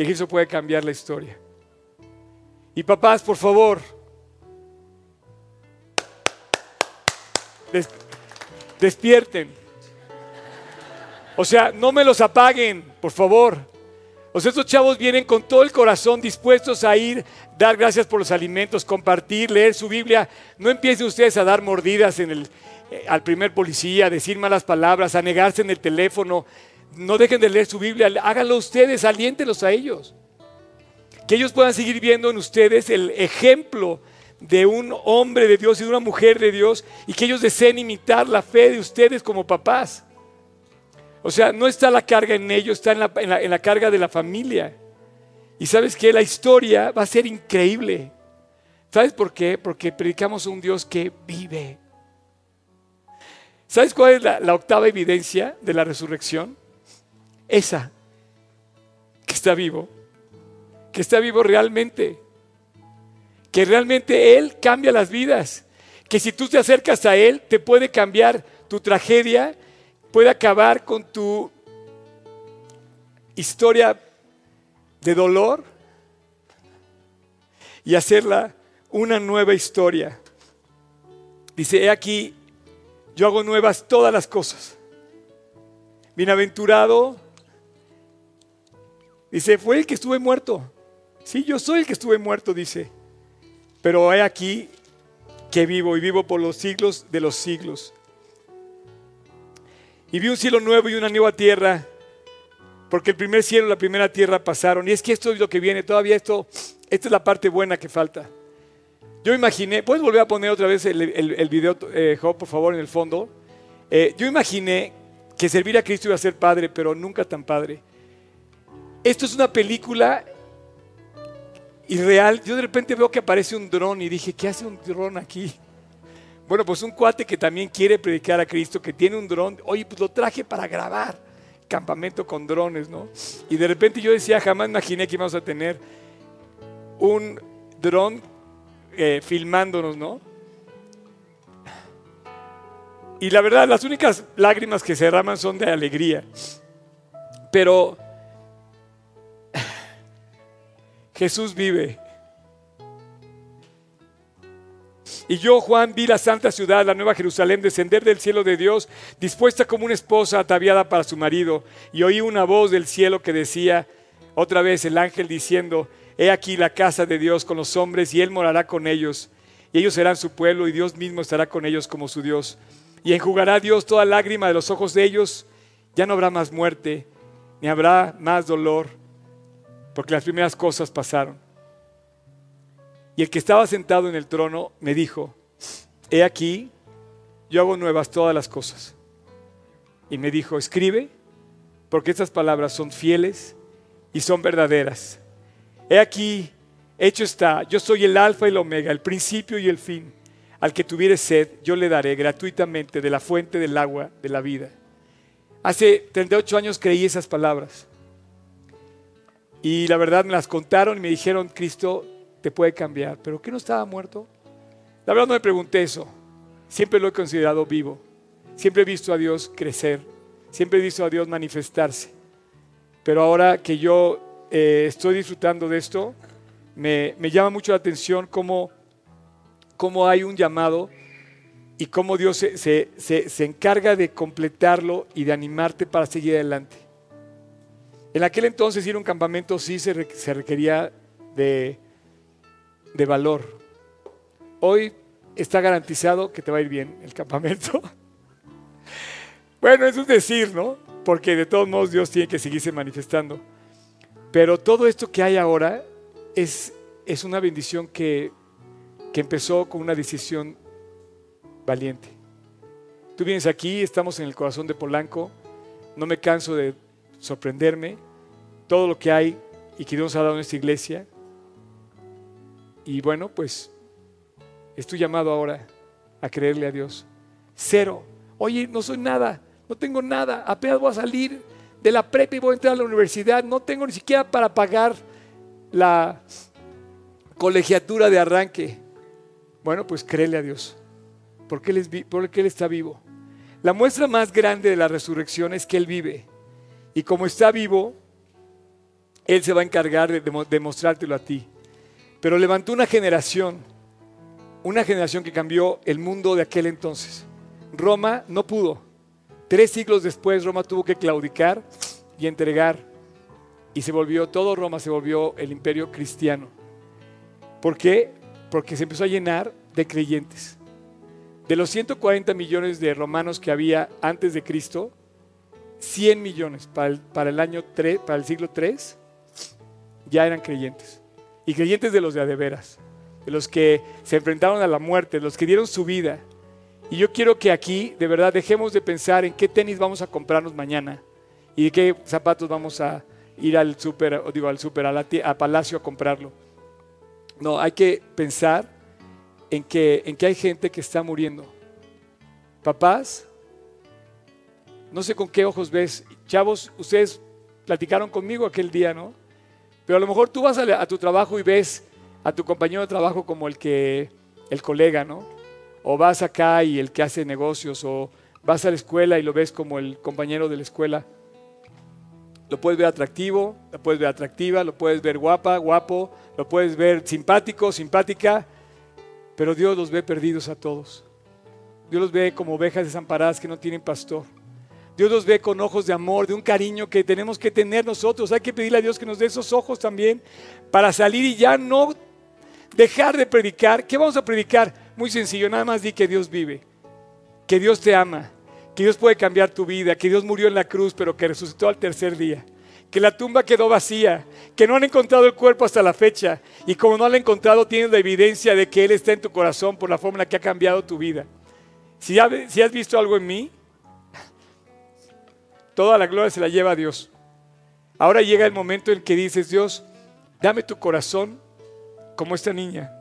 que eso puede cambiar la historia. Y papás, por favor, despierten. O sea, no me los apaguen, por favor. O sea, estos chavos vienen con todo el corazón dispuestos a ir, dar gracias por los alimentos, compartir, leer su Biblia. No empiecen ustedes a dar mordidas eh, al primer policía, a decir malas palabras, a negarse en el teléfono, no dejen de leer su Biblia, háganlo ustedes, aliéntelos a ellos. Que ellos puedan seguir viendo en ustedes el ejemplo de un hombre de Dios y de una mujer de Dios y que ellos deseen imitar la fe de ustedes como papás. O sea, no está la carga en ellos, está en la, en la carga de la familia. Y sabes que la historia va a ser increíble. ¿Sabes por qué? Porque predicamos a un Dios que vive. ¿Sabes cuál es la octava evidencia de la resurrección? Esa que está vivo, que está vivo realmente, que realmente Él cambia las vidas, que si tú te acercas a Él te puede cambiar tu tragedia, puede acabar con tu historia de dolor y hacerla una nueva historia. Dice, he aquí, yo hago nuevas todas las cosas. Bienaventurado, dice, fue el que estuve muerto. Sí, yo soy el que estuve muerto, dice. Pero he aquí que vivo y vivo por los siglos de los siglos. Y vi un cielo nuevo y una nueva tierra, porque el primer cielo y la primera tierra pasaron. Y es que esto es lo que viene, todavía esto, esta es la parte buena que falta. Yo imaginé, ¿puedes volver a poner otra vez el, el, video, eh, Job, por favor, en el fondo? Eh, yo imaginé que servir a Cristo iba a ser padre, pero nunca tan padre. Esto es una película irreal. Yo de repente veo que aparece un dron y dije, ¿qué hace un dron aquí? Bueno, pues un cuate que también quiere predicar a Cristo, que tiene un dron, oye, pues lo traje para grabar campamento con drones, ¿no? Y de repente yo decía, jamás imaginé que íbamos a tener un dron eh, filmándonos, ¿no? Y la verdad, las únicas lágrimas que se derraman son de alegría. Pero Jesús vive Y yo, Juan, vi la santa ciudad, la nueva Jerusalén, descender del cielo de Dios, dispuesta como una esposa ataviada para su marido. Y oí una voz del cielo que decía, otra vez el ángel diciendo, He aquí la casa de Dios con los hombres, y Él morará con ellos. Y ellos serán su pueblo, y Dios mismo estará con ellos como su Dios. Y enjugará Dios toda lágrima de los ojos de ellos. Ya no habrá más muerte, ni habrá más dolor, porque las primeras cosas pasaron. Y el que estaba sentado en el trono me dijo, he aquí, yo hago nuevas todas las cosas. Y me dijo, escribe, porque estas palabras son fieles y son verdaderas. He aquí, hecho está, yo soy el alfa y el omega, el principio y el fin. Al que tuviere sed, yo le daré gratuitamente de la fuente del agua de la vida. Hace 38 años creí esas palabras. Y la verdad me las contaron y me dijeron, Cristo, te puede cambiar. ¿Pero qué no estaba muerto? La verdad no me pregunté eso. Siempre lo he considerado vivo. Siempre he visto a Dios crecer. Siempre he visto a Dios manifestarse. Pero ahora que yo eh, estoy disfrutando de esto, me, llama mucho la atención cómo, cómo, hay un llamado y cómo Dios se, se, encarga de completarlo y de animarte para seguir adelante. En aquel entonces ir a un campamento sí se requería de, de valor. Hoy está garantizado que te va a ir bien el campamento. bueno, eso es decir, ¿no? Porque de todos modos Dios tiene que seguirse manifestando. Pero todo esto que hay ahora es, es una bendición que, que empezó con una decisión valiente. Tú vienes aquí, estamos en el corazón de Polanco, no me canso de sorprenderme, todo lo que hay y que Dios ha dado en esta iglesia, y bueno, pues es tu llamado ahora a creerle a Dios. Cero. Oye, no soy nada, no tengo nada, apenas voy a salir de la prepa y voy a entrar a la universidad, no tengo ni siquiera para pagar la colegiatura de arranque. Bueno, pues créele a Dios, porque Él, porque él está vivo. La muestra más grande de la resurrección es que Él vive. Y como está vivo, Él se va a encargar de demostrártelo a ti. Pero levantó una generación, una generación que cambió el mundo de aquel entonces. Roma no pudo. Tres siglos después Roma tuvo que claudicar y entregar. Y se volvió, todo Roma se volvió el imperio cristiano. ¿Por qué? Porque se empezó a llenar de creyentes. De los 140 millones de romanos que había antes de Cristo, 100 millones para el, para el año 3, para el siglo 3, ya eran creyentes y creyentes de los de adeveras, de los que se enfrentaron a la muerte, de los que dieron su vida. Y yo quiero que aquí, de verdad, dejemos de pensar en qué tenis vamos a comprarnos mañana y qué zapatos vamos a ir al súper, digo al súper, a, Palacio a comprarlo. No, hay que pensar en que, en que hay gente que está muriendo. Papás, no sé con qué ojos ves. Chavos, ustedes platicaron conmigo aquel día, ¿no? Pero a lo mejor tú vas a, tu trabajo y ves a tu compañero de trabajo como el que, el colega, ¿no? O vas acá y el que hace negocios, o vas a la escuela y lo ves como el compañero de la escuela. lo puedes ver atractivo, lo puedes ver atractiva, lo puedes ver guapa, guapo, lo puedes ver simpático, simpática, pero Dios los ve perdidos a todos. Dios los ve como ovejas desamparadas que no tienen pastor. Dios los ve con ojos de amor, de un cariño que tenemos que tener nosotros. Hay que pedirle a Dios que nos dé esos ojos también para salir y ya no dejar de predicar. ¿Qué vamos a predicar? Muy sencillo, nada más di que Dios vive, que Dios te ama, que Dios puede cambiar tu vida, que Dios murió en la cruz, pero que resucitó al tercer día, que la tumba quedó vacía, que no han encontrado el cuerpo hasta la fecha, y como no lo han encontrado, tienes la evidencia de que Él está en tu corazón por la forma en la que ha cambiado tu vida. Si, has visto algo en mí, toda la gloria se la lleva a Dios. Ahora llega el momento en que dices, Dios, dame tu corazón como esta niña.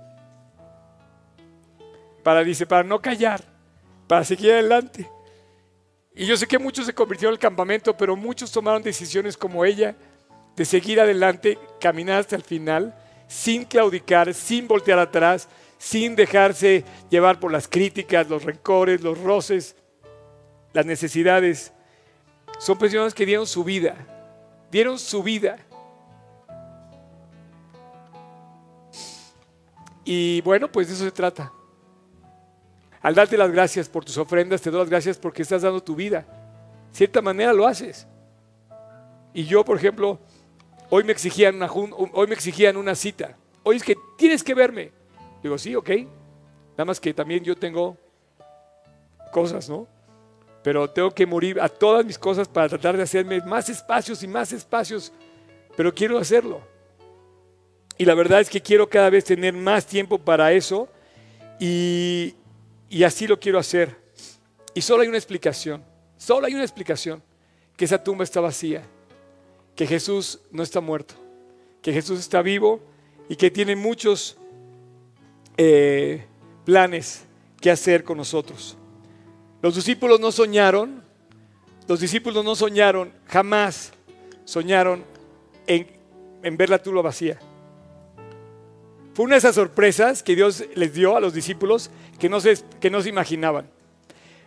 Para, dice, para no callar, para seguir adelante. Y yo sé que muchos se convirtieron al campamento, pero muchos tomaron decisiones como ella, de seguir adelante, caminar hasta el final, sin claudicar, sin voltear atrás, sin dejarse llevar por las críticas, los rencores, los roces, las necesidades. Son personas que dieron su vida, dieron su vida. Y bueno, pues de eso se trata. Al darte las gracias por tus ofrendas, te doy las gracias porque estás dando tu vida. De cierta manera lo haces. Y yo, por ejemplo, hoy me exigían una, hoy me exigían una cita. Hoy es que tienes que verme. Digo, sí, ok. Nada más que también yo tengo cosas, ¿no? Pero tengo que morir a todas mis cosas para tratar de hacerme más espacios y más espacios, pero quiero hacerlo. Y la verdad es que quiero cada vez tener más tiempo para eso y, y así lo quiero hacer. Y solo hay una explicación, solo hay una explicación, que esa tumba está vacía, que Jesús no está muerto, que Jesús está vivo y que tiene muchos eh, planes que hacer con nosotros. Los discípulos no soñaron, los discípulos no soñaron, jamás soñaron en, ver la tumba vacía. Fue una de esas sorpresas que Dios les dio a los discípulos que no se, que no se imaginaban.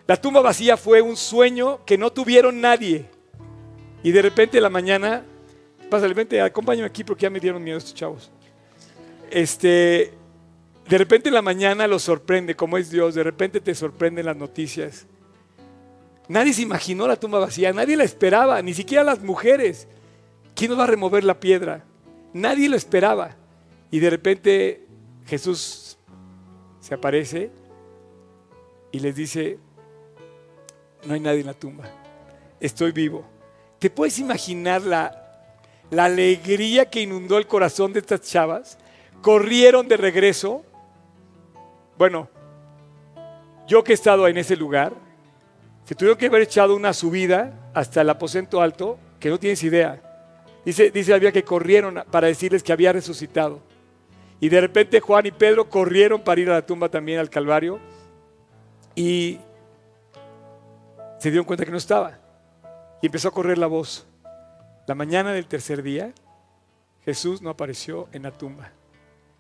La tumba vacía fue un sueño que no tuvieron nadie. Y de repente en la mañana, pásale, vente, acompáñame aquí porque ya me dieron miedo estos chavos. Este, de repente en la mañana los sorprende, como es Dios, de repente te sorprenden las noticias. Nadie se imaginó la tumba vacía, nadie la esperaba, ni siquiera las mujeres. ¿Quién nos va a remover la piedra? Nadie lo esperaba. Y de repente Jesús se aparece y les dice, no hay nadie en la tumba, estoy vivo. ¿Te puedes imaginar la, la alegría que inundó el corazón de estas chavas? Corrieron de regreso bueno, yo que he estado en ese lugar, se tuvieron que haber echado una subida hasta el aposento alto que no tienes idea. Dice, dice había que corrieron para decirles que había resucitado. Y de repente Juan y Pedro corrieron para ir a la tumba también al Calvario y se dieron cuenta que no estaba. Y empezó a correr la voz. La mañana del tercer día, Jesús no apareció en la tumba.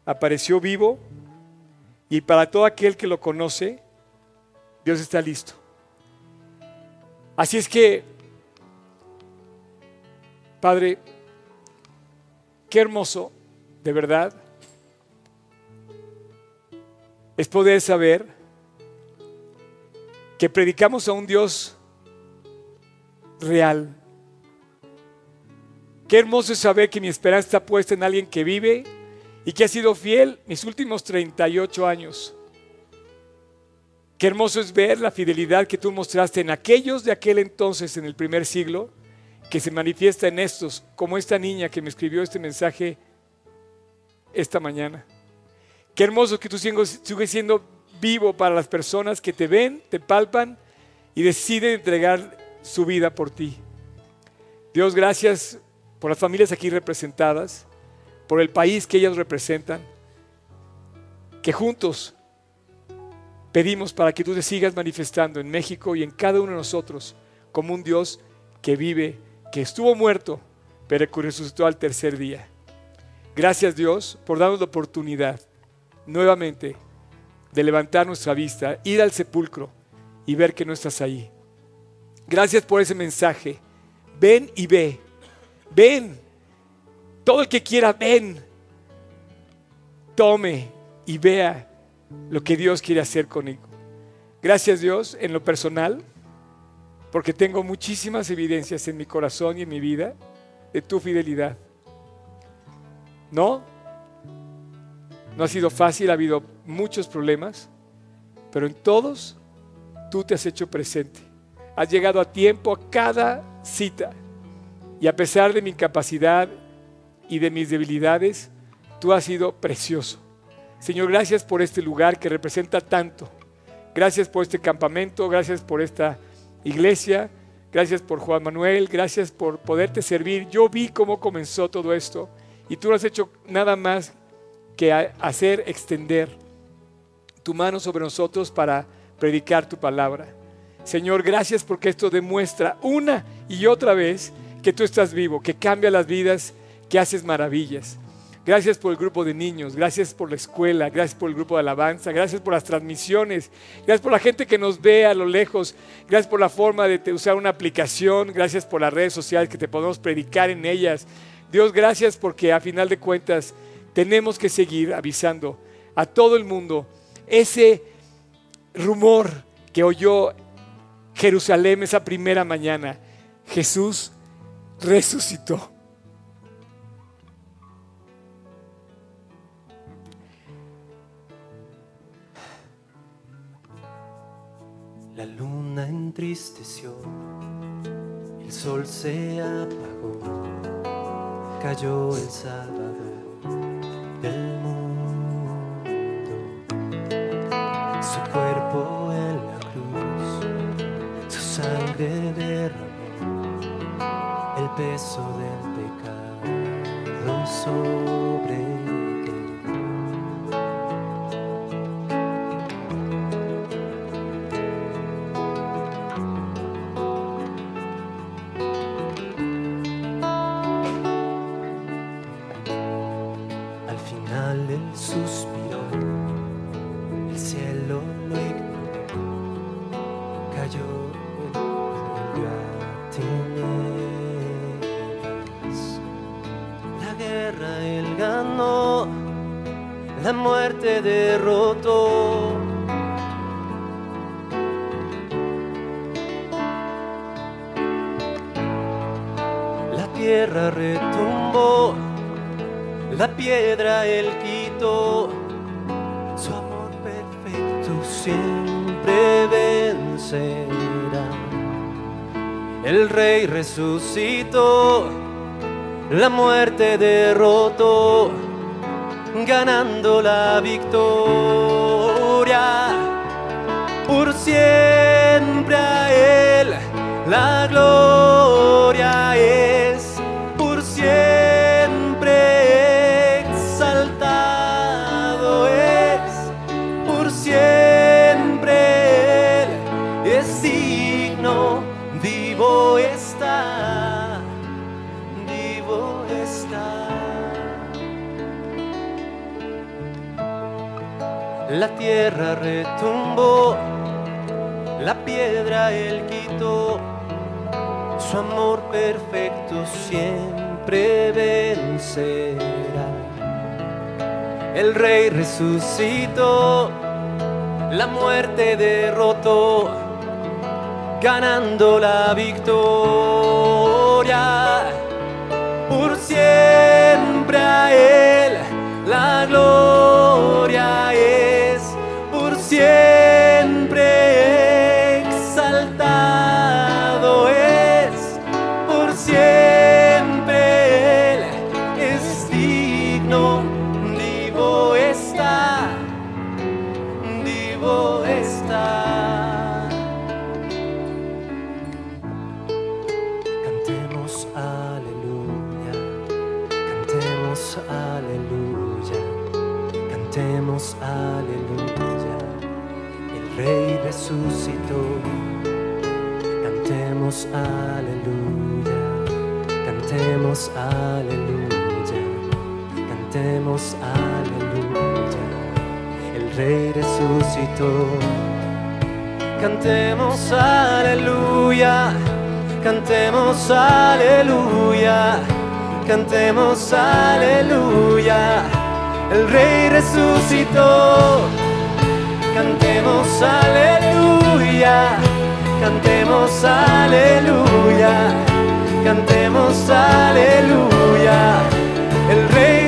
Apareció vivo y para todo aquel que lo conoce, Dios está listo. Así es que, Padre, qué hermoso, de verdad, es poder saber que predicamos a un Dios real. Qué hermoso es saber que mi esperanza está puesta en alguien que vive y que ha sido fiel mis últimos 38 años. Qué hermoso es ver la fidelidad que tú mostraste en aquellos de aquel entonces, en el primer siglo, que se manifiesta en estos, como esta niña que me escribió este mensaje esta mañana. Qué hermoso que tú sigues siendo vivo para las personas que te ven, te palpan y deciden entregar su vida por ti. Dios, gracias por las familias aquí representadas por el país que ellos representan, que juntos pedimos para que tú te sigas manifestando en México y en cada uno de nosotros como un Dios que vive, que estuvo muerto, pero que resucitó al tercer día. Gracias Dios por darnos la oportunidad nuevamente de levantar nuestra vista, ir al sepulcro y ver que no estás ahí. Gracias por ese mensaje. Ven y ve ven, todo el que quiera, ven, tome y vea lo que Dios quiere hacer conmigo. Gracias Dios en lo personal, porque tengo muchísimas evidencias en mi corazón y en mi vida de tu fidelidad. No, no ha sido fácil, ha habido muchos problemas, pero en todos tú te has hecho presente. Has llegado a tiempo a cada cita. Y a pesar de mi incapacidad y de mis debilidades, tú has sido precioso. Señor, gracias por este lugar que representa tanto. Gracias por este campamento, gracias por esta iglesia, gracias por Juan Manuel, gracias por poderte servir. Yo vi cómo comenzó todo esto y tú no has hecho nada más que hacer extender tu mano sobre nosotros para predicar tu palabra. Señor, gracias porque esto demuestra una y otra vez que tú estás vivo, que cambia las vidas, que haces maravillas. Gracias por el grupo de niños, gracias por la escuela, gracias por el grupo de alabanza, gracias por las transmisiones, gracias por la gente que nos ve a lo lejos, gracias por la forma de usar una aplicación, gracias por las redes sociales que te podemos predicar en ellas. Dios, gracias porque a final de cuentas tenemos que seguir avisando a todo el mundo ese rumor que oyó Jerusalén esa primera mañana. Jesús resucitó. La luna entristeció, el sol se apagó, cayó el sábado del mundo. Su cuerpo en la cruz, su sangre derramó el peso del pecado sobre la muerte derrotó. La tierra retumbó, la piedra él quitó, su amor perfecto siempre vencerá. El rey resucitó, la muerte derrotó, ganando la victoria. Por siempre a él la gloria es, tierra retumbó, la piedra él quitó, su amor perfecto siempre vencerá. El rey resucitó, la muerte derrotó, ganando la victoria. Por siempre por cantemos aleluya, cantemos aleluya, cantemos aleluya. El rey resucitó. Cantemos aleluya, cantemos aleluya, cantemos aleluya. El rey resucitó, cantemos aleluya, cantemos aleluya, cantemos aleluya. El rey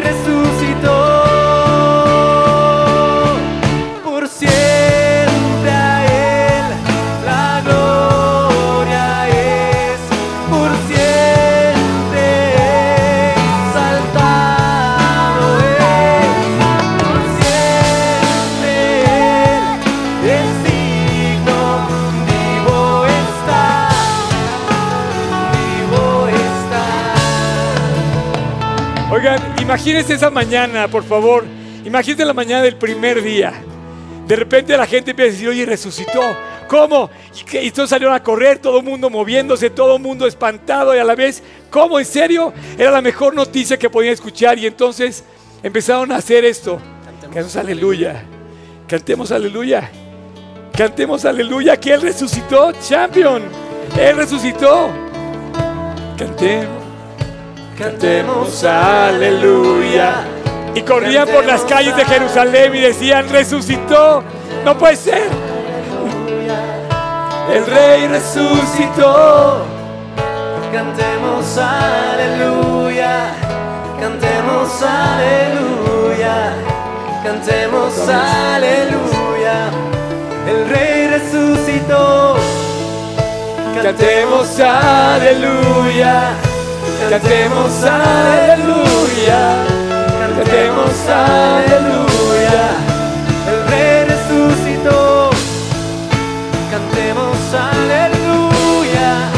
imagínense esa mañana, por favor. Imagínense la mañana del primer día. De repente la gente empieza a decir, oye, resucitó. ¿Cómo? Y, que- y todos salieron a correr, todo el mundo moviéndose, todo el mundo espantado y a la vez, ¿cómo? ¿En serio? Era la mejor noticia que podían escuchar y entonces empezaron a hacer esto. Cantemos aleluya. Cantemos aleluya. Cantemos aleluya que Él resucitó, champion. Él resucitó. Cantemos. Cantemos aleluya. Y corrían por las calles de Jerusalén y decían, resucitó. No puede ser. El rey resucitó. Cantemos aleluya, cantemos aleluya, cantemos aleluya. El rey resucitó. Cantemos aleluya. Cantemos aleluya. Cantemos aleluya. El rey resucitó. Cantemos aleluya.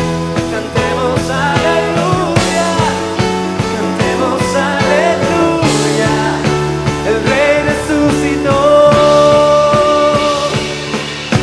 Cantemos aleluya. Cantemos aleluya. El rey resucitó.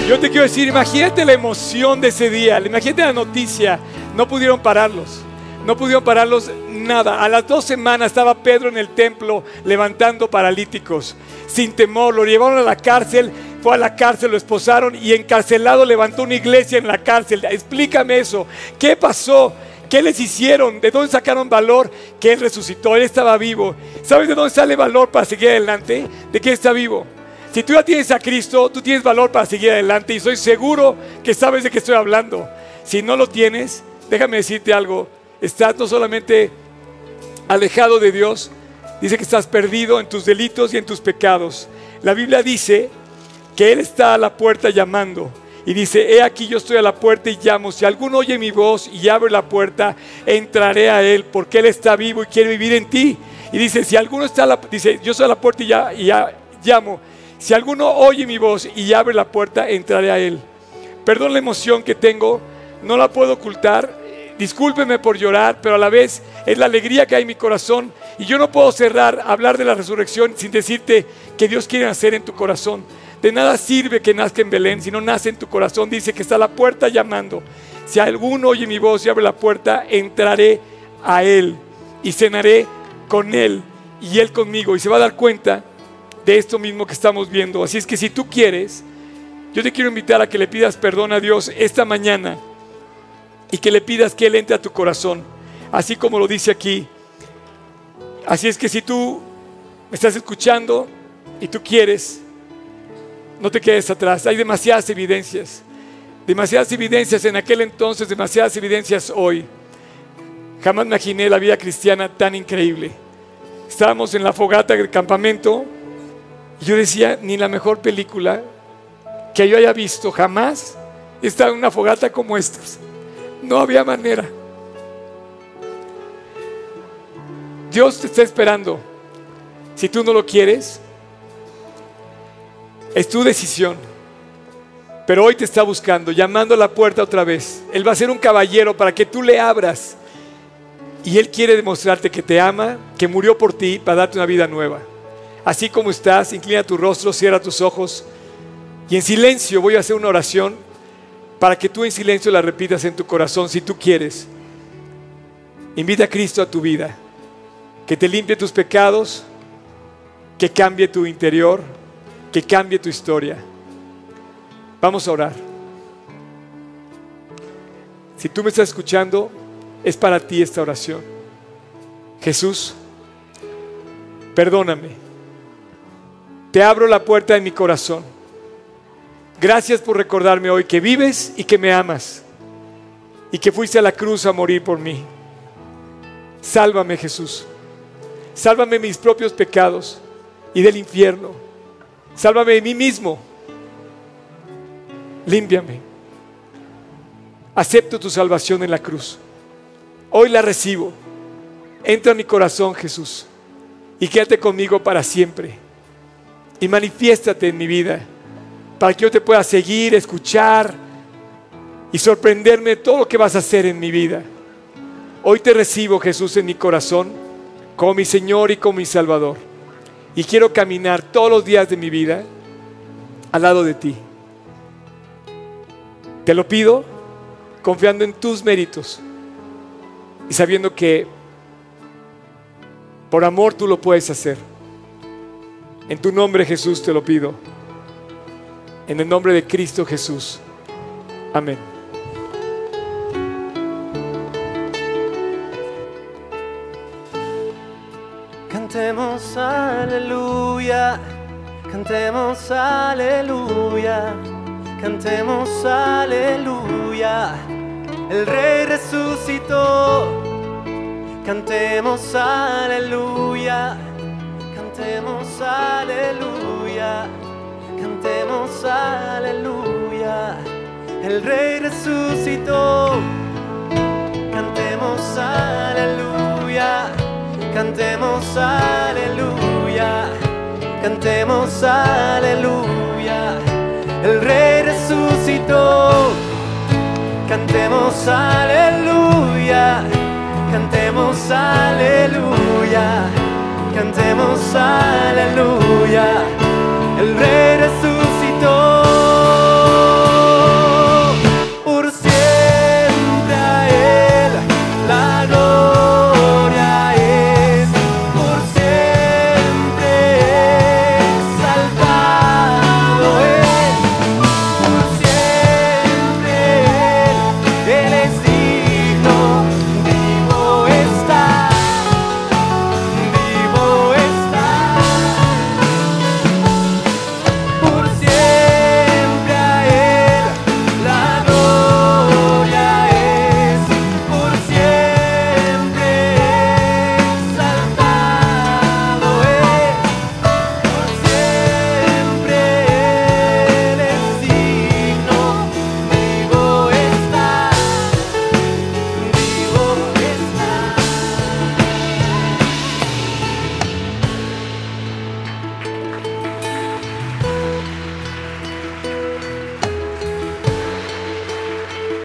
Yo te quiero decir, imagínate la emoción de ese día, imagínate la noticia, no pudieron pararlos, no pudieron pararlos nada. A las dos semanas estaba Pedro en el templo levantando paralíticos, sin temor, lo llevaron a la cárcel, fue a la cárcel, lo esposaron y encarcelado levantó una iglesia en la cárcel. Explícame eso, ¿qué pasó? ¿Qué les hicieron? ¿De dónde sacaron valor? Que Él resucitó, Él estaba vivo. ¿Sabes de dónde sale valor para seguir adelante? De que Él está vivo. Si tú ya tienes a Cristo, tú tienes valor para seguir adelante y soy seguro que sabes de qué estoy hablando. Si no lo tienes, déjame decirte algo. Estás no solamente alejado de Dios, dice que estás perdido en tus delitos y en tus pecados. La Biblia dice que Él está a la puerta llamando. Y dice, he aquí yo estoy a la puerta y llamo. Si alguno oye mi voz y abre la puerta, entraré a Él, porque Él está vivo y quiere vivir en ti. Y dice, si alguno está a la, dice, yo soy a la puerta y, ya, y ya llamo. Si alguno oye mi voz y abre la puerta, entraré a Él. Perdón la emoción que tengo, no la puedo ocultar. Discúlpeme por llorar, pero a la vez es la alegría que hay en mi corazón. Y yo no puedo cerrar, hablar de la resurrección sin decirte que Dios quiere hacer en tu corazón. De nada sirve que nazca en Belén si no nace en tu corazón. Dice que está la puerta llamando. Si alguno oye mi voz y abre la puerta, entraré a Él y cenaré con Él y Él conmigo. Y se va a dar cuenta de esto mismo que estamos viendo. Así es que si tú quieres, yo te quiero invitar a que le pidas perdón a Dios esta mañana y que le pidas que Él entre a tu corazón, así como lo dice aquí. Así es que si tú me estás escuchando y tú quieres, no te quedes atrás. Hay demasiadas evidencias, demasiadas evidencias en aquel entonces, demasiadas evidencias hoy. Jamás imaginé la vida cristiana tan increíble. Estábamos en la fogata del campamento y yo decía, ni la mejor película que yo haya visto jamás está en una fogata como estas. No había manera. Dios te está esperando. Si tú no lo quieres, es tu decisión. Pero hoy te está buscando, llamando a la puerta otra vez. Él va a ser un caballero para que tú le abras. Y Él quiere demostrarte que te ama, que murió por ti para darte una vida nueva. Así como estás, inclina tu rostro, cierra tus ojos. Y en silencio voy a hacer una oración para que tú en silencio la repitas en tu corazón si tú quieres. Invita a Cristo a tu vida, que te limpie tus pecados, que cambie tu interior, que cambie tu historia. Vamos a orar. Si tú me estás escuchando, es para ti esta oración. Jesús, perdóname. Te abro la puerta de mi corazón. Gracias por recordarme hoy que vives y que me amas y que fuiste a la cruz a morir por mí. Sálvame Jesús. Sálvame mis propios pecados y del infierno. Sálvame de mí mismo. Límpiame. Acepto tu salvación en la cruz. Hoy la recibo. Entra en mi corazón, Jesús, y quédate conmigo para siempre. Y manifiéstate en mi vida para que yo te pueda seguir, escuchar y sorprenderme de todo lo que vas a hacer en mi vida. Hoy te recibo, Jesús, en mi corazón como mi Señor y como mi Salvador. Y quiero caminar todos los días de mi vida al lado de ti. Te lo pido confiando en tus méritos y sabiendo que por amor tú lo puedes hacer. En tu nombre Jesús te lo pido. En el nombre de Cristo Jesús. Amén. Cantemos aleluya, cantemos aleluya, cantemos aleluya. El rey resucitó. Cantemos aleluya, cantemos aleluya, cantemos aleluya. El rey resucitó. Cantemos aleluya, cantemos aleluya, cantemos aleluya. El rey resucitó. Cantemos aleluya, cantemos aleluya, cantemos aleluya. El rey resucitó.